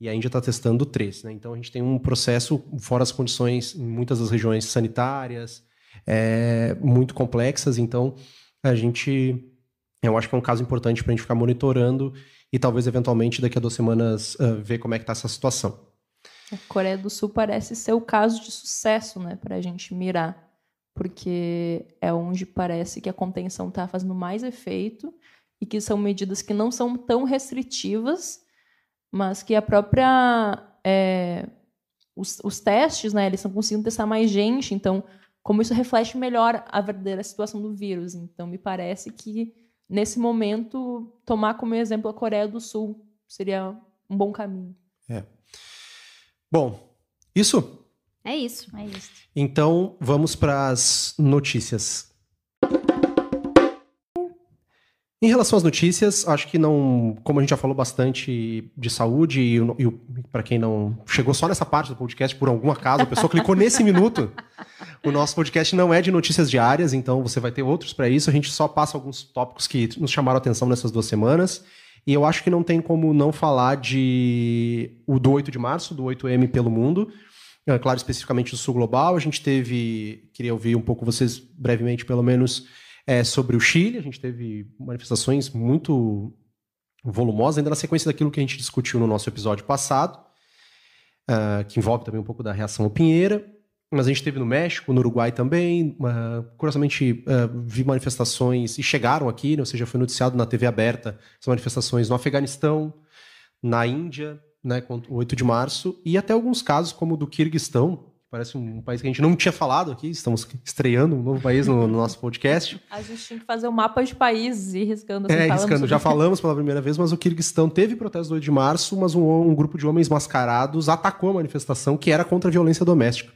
E a Índia está testando três. Né? Então a gente tem um processo, fora as condições em muitas das regiões sanitárias, é, muito complexas. Então, a gente. Eu acho que é um caso importante para a gente ficar monitorando e talvez, eventualmente, daqui a duas semanas, uh, ver como é que está essa situação. A Coreia do Sul parece ser o caso de sucesso, né, para a gente mirar, porque é onde parece que a contenção está fazendo mais efeito e que são medidas que não são tão restritivas, mas que a própria é, os, os, testes, né, eles estão conseguindo testar mais gente, então como isso reflete melhor a verdadeira situação do vírus. Então me parece que nesse momento tomar como exemplo a Coreia do Sul seria um bom caminho. É. Bom, isso? É isso. É isso. Então, vamos para as notícias. Em relação às notícias, acho que não. Como a gente já falou bastante de saúde, e, e para quem não chegou só nessa parte do podcast, por algum acaso, a pessoa clicou nesse (laughs) minuto. O nosso podcast não é de notícias diárias, então você vai ter outros para isso. A gente só passa alguns tópicos que nos chamaram a atenção nessas duas semanas. E eu acho que não tem como não falar de o do 8 de março, do 8M pelo mundo. É, claro, especificamente do Sul Global. A gente teve, queria ouvir um pouco vocês brevemente, pelo menos, é, sobre o Chile. A gente teve manifestações muito volumosas, ainda na sequência daquilo que a gente discutiu no nosso episódio passado, uh, que envolve também um pouco da reação ao Pinheira. Mas a gente teve no México, no Uruguai também. Uh, curiosamente, uh, vi manifestações e chegaram aqui, né, ou seja, foi noticiado na TV aberta as manifestações no Afeganistão, na Índia, né, o 8 de março, e até alguns casos, como o do Kirguistão, parece um país que a gente não tinha falado aqui, estamos estreando um novo país no, no nosso podcast. A gente tinha que fazer um mapa de países e riscando assim, É, riscando. Já falamos pela primeira vez, mas o Kirguistão teve protesto do 8 de março, mas um, um grupo de homens mascarados atacou a manifestação que era contra a violência doméstica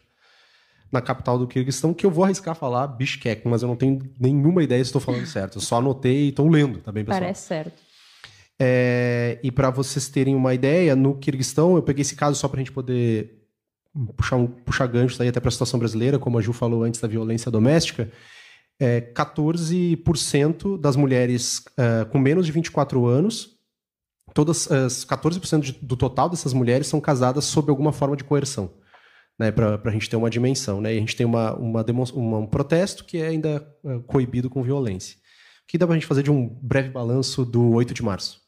na capital do Kirguistão, que eu vou arriscar falar Bishkek, mas eu não tenho nenhuma ideia se estou falando certo. Eu só anotei e estou lendo, tá bem, pessoal? Parece certo. É, e para vocês terem uma ideia, no Kirguistão, eu peguei esse caso só para a gente poder puxar, um, puxar ganchos aí até para a situação brasileira, como a Ju falou antes da violência doméstica. É, 14% das mulheres uh, com menos de 24 anos, todas as 14% de, do total dessas mulheres são casadas sob alguma forma de coerção né, para a gente ter uma dimensão. Né? E a gente tem uma, uma, uma um protesto que é ainda uh, coibido com violência. O que dá para a gente fazer de um breve balanço do 8 de março?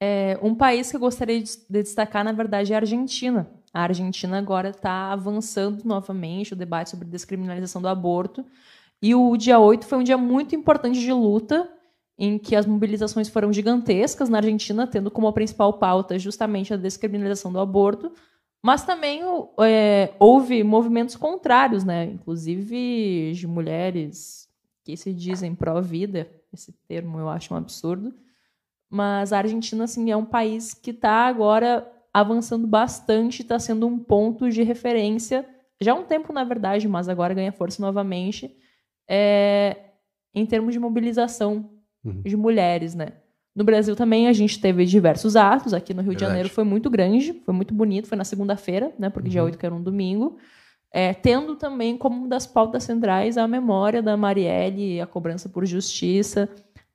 É, um país que eu gostaria de destacar, na verdade, é a Argentina. A Argentina agora está avançando novamente o debate sobre descriminalização do aborto. E o dia 8 foi um dia muito importante de luta, em que as mobilizações foram gigantescas na Argentina, tendo como principal pauta justamente a descriminalização do aborto, mas também é, houve movimentos contrários, né? inclusive de mulheres que se dizem pró-vida. Esse termo eu acho um absurdo. Mas a Argentina assim, é um país que está agora avançando bastante, está sendo um ponto de referência, já há um tempo, na verdade, mas agora ganha força novamente, é, em termos de mobilização uhum. de mulheres. Né? No Brasil também a gente teve diversos atos. Aqui no Rio Verdade. de Janeiro foi muito grande, foi muito bonito. Foi na segunda-feira, né? Porque uhum. dia 8 que era um domingo. É, tendo também como uma das pautas centrais a memória da Marielle, a cobrança por justiça.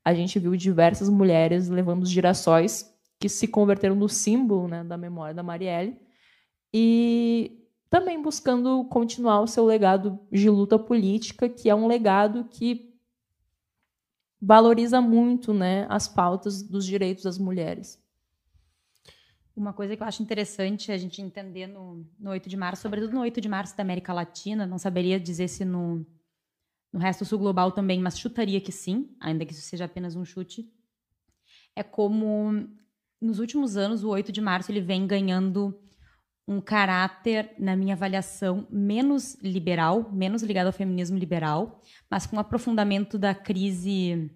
A gente viu diversas mulheres levando os girassóis que se converteram no símbolo né, da memória da Marielle. E também buscando continuar o seu legado de luta política, que é um legado que valoriza muito né, as pautas dos direitos das mulheres. Uma coisa que eu acho interessante a gente entender no, no 8 de março, sobretudo no 8 de março da América Latina, não saberia dizer se no, no resto do sul global também, mas chutaria que sim, ainda que isso seja apenas um chute, é como nos últimos anos o 8 de março ele vem ganhando um caráter, na minha avaliação, menos liberal, menos ligado ao feminismo liberal, mas com um aprofundamento da crise,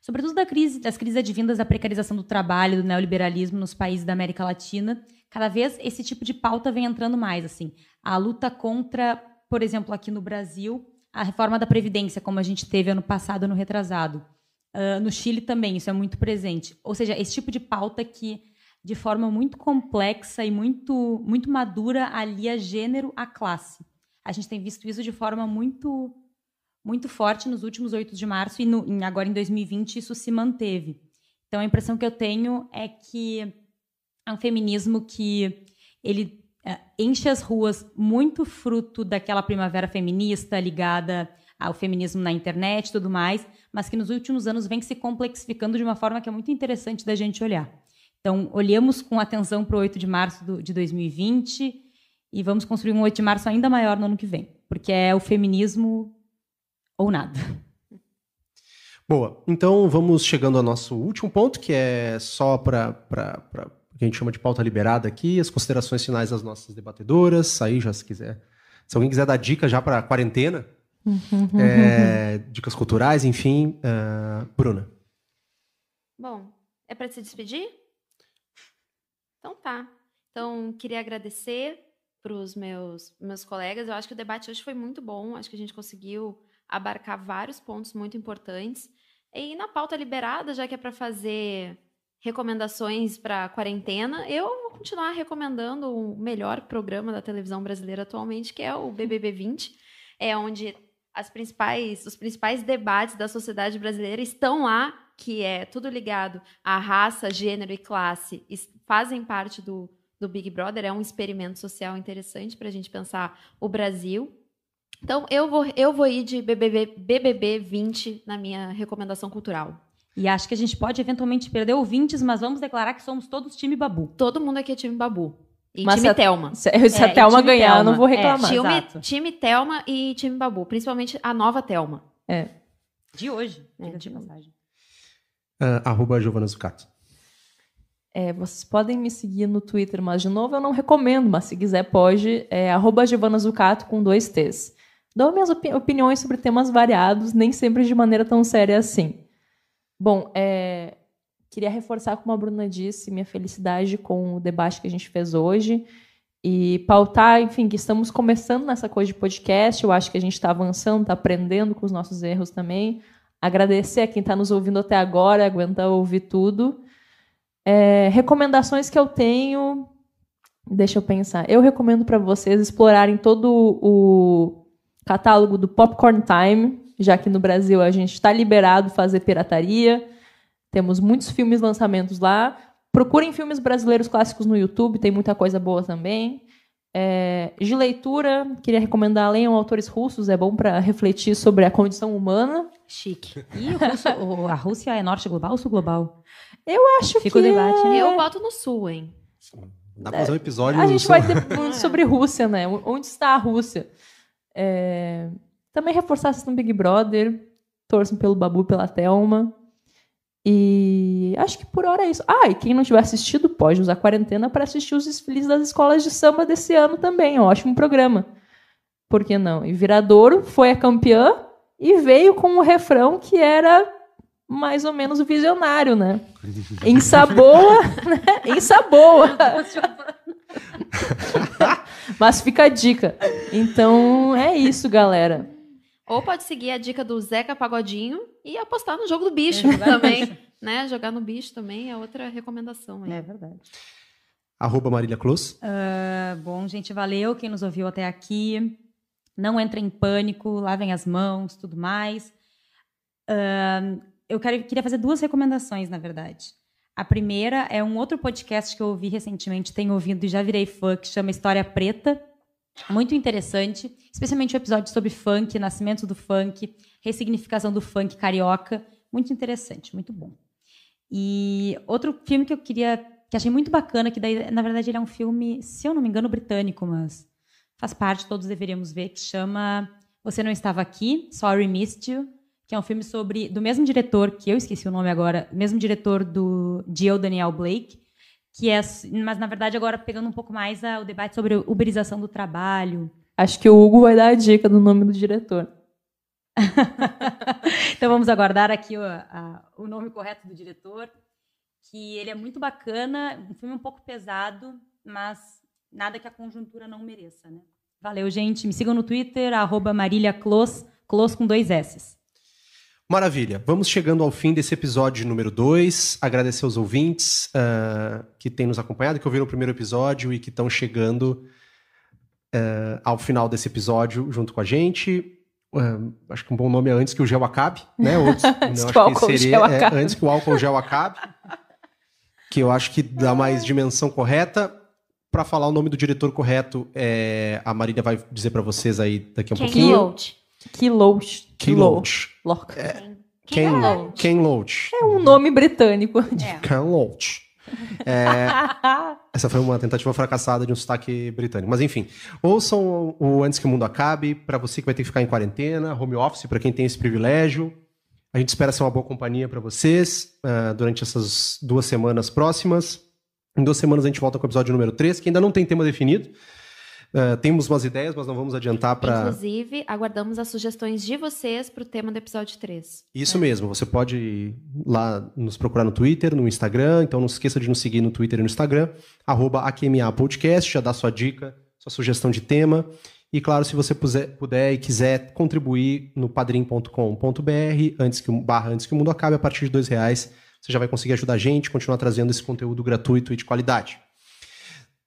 sobretudo da crise, das crises advindas da precarização do trabalho, do neoliberalismo nos países da América Latina. Cada vez esse tipo de pauta vem entrando mais, assim. A luta contra, por exemplo, aqui no Brasil, a reforma da Previdência, como a gente teve ano passado, ano retrasado. Uh, no Chile também, isso é muito presente. Ou seja, esse tipo de pauta que de forma muito complexa e muito, muito madura alia gênero à classe. A gente tem visto isso de forma muito muito forte nos últimos 8 de março e no, agora em 2020 isso se manteve. Então a impressão que eu tenho é que é um feminismo que ele é, enche as ruas muito fruto daquela primavera feminista ligada o feminismo na internet e tudo mais, mas que nos últimos anos vem se complexificando de uma forma que é muito interessante da gente olhar. Então, olhamos com atenção para o 8 de março do, de 2020 e vamos construir um 8 de março ainda maior no ano que vem, porque é o feminismo ou nada. Boa, então vamos chegando ao nosso último ponto, que é só para que a gente chama de pauta liberada aqui, as considerações finais das nossas debatedoras. Aí já se quiser. Se alguém quiser dar dica já para quarentena. É, dicas culturais, enfim. Uh, Bruna. Bom, é para se despedir? Então tá. Então, queria agradecer para os meus, meus colegas. Eu acho que o debate hoje foi muito bom. Acho que a gente conseguiu abarcar vários pontos muito importantes. E na pauta liberada, já que é para fazer recomendações para quarentena, eu vou continuar recomendando o melhor programa da televisão brasileira atualmente, que é o BBB 20. É onde as principais, os principais debates da sociedade brasileira estão lá, que é tudo ligado à raça, gênero e classe, fazem parte do, do Big Brother. É um experimento social interessante para a gente pensar o Brasil. Então, eu vou, eu vou ir de BBB, BBB 20 na minha recomendação cultural. E acho que a gente pode eventualmente perder ouvintes, mas vamos declarar que somos todos time Babu. Todo mundo aqui é time Babu. E Mas time se Telma. Se, se é, a Telma ganhar, eu não vou reclamar. É, time, time Telma e time Babu. Principalmente a nova Telma. É. De hoje. É, de passagem. Uh, arroba Giovana Zucato. É, vocês podem me seguir no Twitter, mas de novo eu não recomendo, mas se quiser pode. É arroba Giovana Zucato com dois T's. Dou minhas opini opiniões sobre temas variados, nem sempre de maneira tão séria assim. Bom, é, Queria reforçar, como a Bruna disse, minha felicidade com o debate que a gente fez hoje e pautar, enfim, que estamos começando nessa coisa de podcast. Eu acho que a gente está avançando, está aprendendo com os nossos erros também. Agradecer a quem está nos ouvindo até agora, aguentar ouvir tudo. É, recomendações que eu tenho. Deixa eu pensar. Eu recomendo para vocês explorarem todo o catálogo do Popcorn Time, já que no Brasil a gente está liberado fazer pirataria. Temos muitos filmes lançamentos lá. Procurem filmes brasileiros clássicos no YouTube, tem muita coisa boa também. É, de leitura, queria recomendar Leiam Autores Russos, é bom para refletir sobre a condição humana. Chique. E Russo, a Rússia é norte global ou sul global? Eu acho Fica que. o debate. É... Eu boto no sul, hein? Dá pra fazer um episódio. A gente vai ter um sobre Rússia, né? Onde está a Rússia? É... Também reforçar assistir Big Brother. Torçam pelo Babu, pela Thelma. E acho que por hora é isso. Ah, e quem não tiver assistido pode usar a quarentena para assistir os desfiles das escolas de samba desse ano também. É um ótimo programa. Por que não? E Viradouro foi a campeã e veio com um refrão que era mais ou menos visionário, né? (laughs) Em Saboa, né? Em Saboa. (laughs) Mas fica a dica. Então é isso, galera. Ou pode seguir a dica do Zeca Pagodinho e apostar no jogo do bicho é também. né? Jogar no bicho também é outra recomendação. Aí. É verdade. Arroba Marília Close. Uh, bom, gente, valeu quem nos ouviu até aqui. Não entrem em pânico, lavem as mãos, tudo mais. Uh, eu quero, queria fazer duas recomendações, na verdade. A primeira é um outro podcast que eu ouvi recentemente, tenho ouvido e já virei fã, que chama História Preta muito interessante, especialmente o episódio sobre funk, nascimento do funk, ressignificação do funk carioca. Muito interessante, muito bom. E outro filme que eu queria, que achei muito bacana, que daí, na verdade, ele é um filme, se eu não me engano, britânico, mas faz parte, todos deveríamos ver, que chama Você Não Estava Aqui, Sorry Missed You, que é um filme sobre, do mesmo diretor, que eu esqueci o nome agora, mesmo diretor do Jill Daniel Blake, que é, mas na verdade agora pegando um pouco mais a, o debate sobre uberização do trabalho. Acho que o Hugo vai dar a dica do nome do diretor. (laughs) então vamos aguardar aqui o, a, o nome correto do diretor, que ele é muito bacana, um filme um pouco pesado, mas nada que a conjuntura não mereça, né? Valeu, gente. Me sigam no Twitter, arroba Marília Clos, Clos com dois S's. Maravilha. Vamos chegando ao fim desse episódio número 2. Agradecer aos ouvintes uh, que têm nos acompanhado, que ouviram o primeiro episódio e que estão chegando uh, ao final desse episódio junto com a gente. Uh, acho que um bom nome é antes que o gel acabe, né? Outros, antes (laughs) que o álcool gel é, acabe. antes que o álcool gel acabe. que eu acho que dá mais dimensão correta. Para falar o nome do diretor correto, é, a Marília vai dizer para vocês aí daqui a um Ken pouquinho. Loach. Kiloach. Ken Loach. Loach. Ken, Loach? Ken Loach. É um nome britânico. É. (laughs) Ken Loach. É, (laughs) essa foi uma tentativa fracassada de um sotaque britânico. Mas enfim, ouçam o Antes que o Mundo Acabe, para você que vai ter que ficar em quarentena, home office, para quem tem esse privilégio. A gente espera ser uma boa companhia para vocês ah, durante essas duas semanas próximas. Em duas semanas a gente volta com o episódio número 3, que ainda não tem tema definido. Ah, temos umas ideias, mas não vamos adiantar para. Inclusive, aguardamos as sugestões de vocês pro tema do episódio 3. Isso mesmo, você pode ir lá nos procurar no Twitter, no Instagram, então não se esqueça de nos seguir no Twitter e no Instagram, arroba AQMA Podcast, já dá sua dica, sua sugestão de tema. E claro, se você puser, puder e quiser contribuir no padrim.com.br, antes que, o- barra antes que o mundo acabe, a partir de dois reais, você já vai conseguir ajudar a gente, continuar trazendo esse conteúdo gratuito e de qualidade.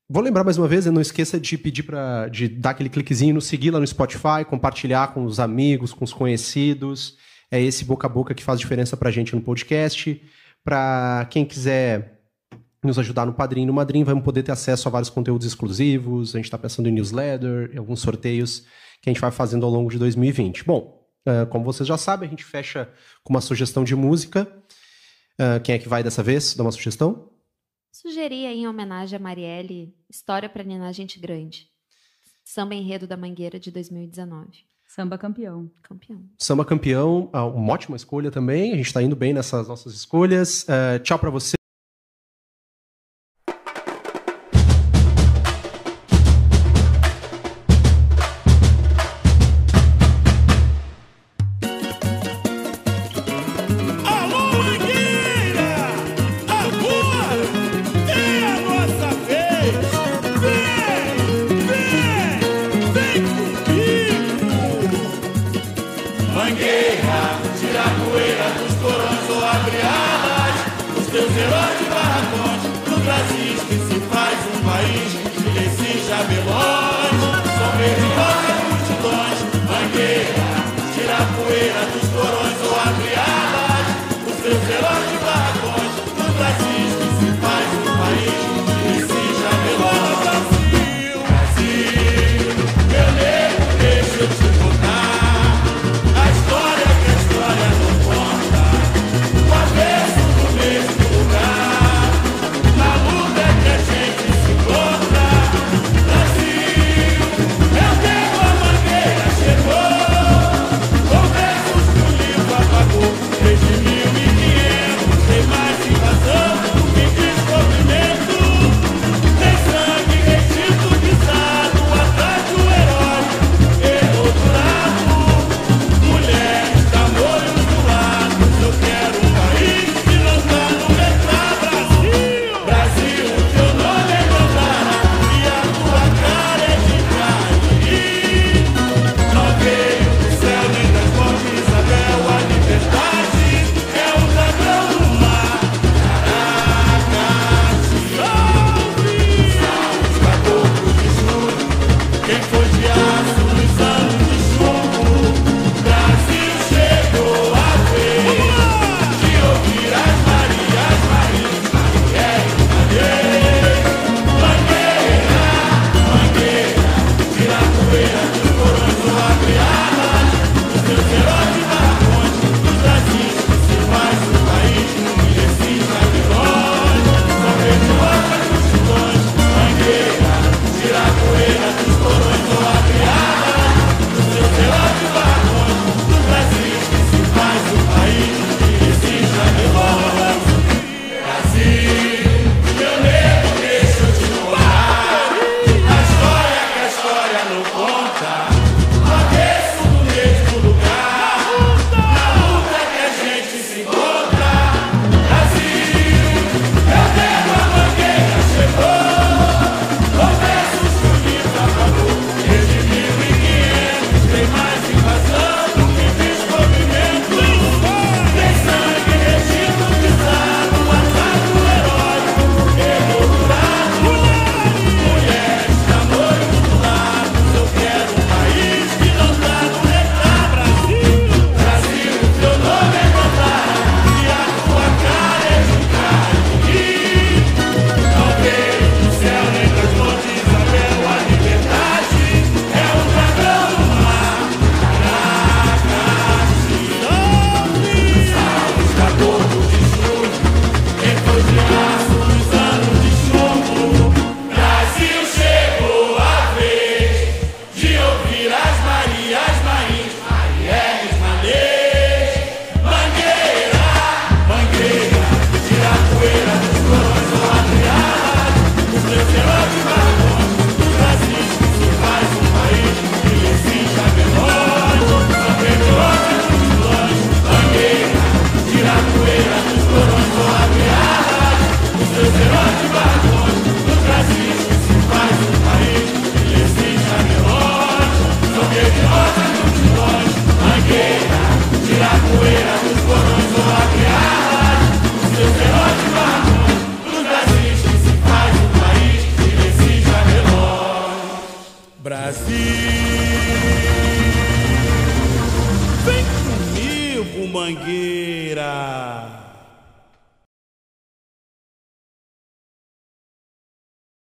Vou lembrar mais uma vez, não esqueça de pedir para de dar aquele cliquezinho no seguir lá no Spotify, compartilhar com os amigos, com os conhecidos. É esse boca a boca que faz diferença pra gente no podcast. Para quem quiser nos ajudar no Padrim e no Madrim, vamos poder ter acesso a vários conteúdos exclusivos. A gente está pensando em newsletter, em alguns sorteios que a gente vai fazendo ao longo de 2020. Bom, como vocês já sabem, a gente fecha com uma sugestão de música. Quem é que vai dessa vez? Dá uma sugestão? Sugeri aí, em homenagem a Marielle, História pra Ninar Gente Grande. Samba Enredo da Mangueira de 2019. Samba campeão. Campeão. Samba campeão, ah, uma ótima escolha também. A gente está indo bem nessas nossas escolhas. Eh, tchau para você.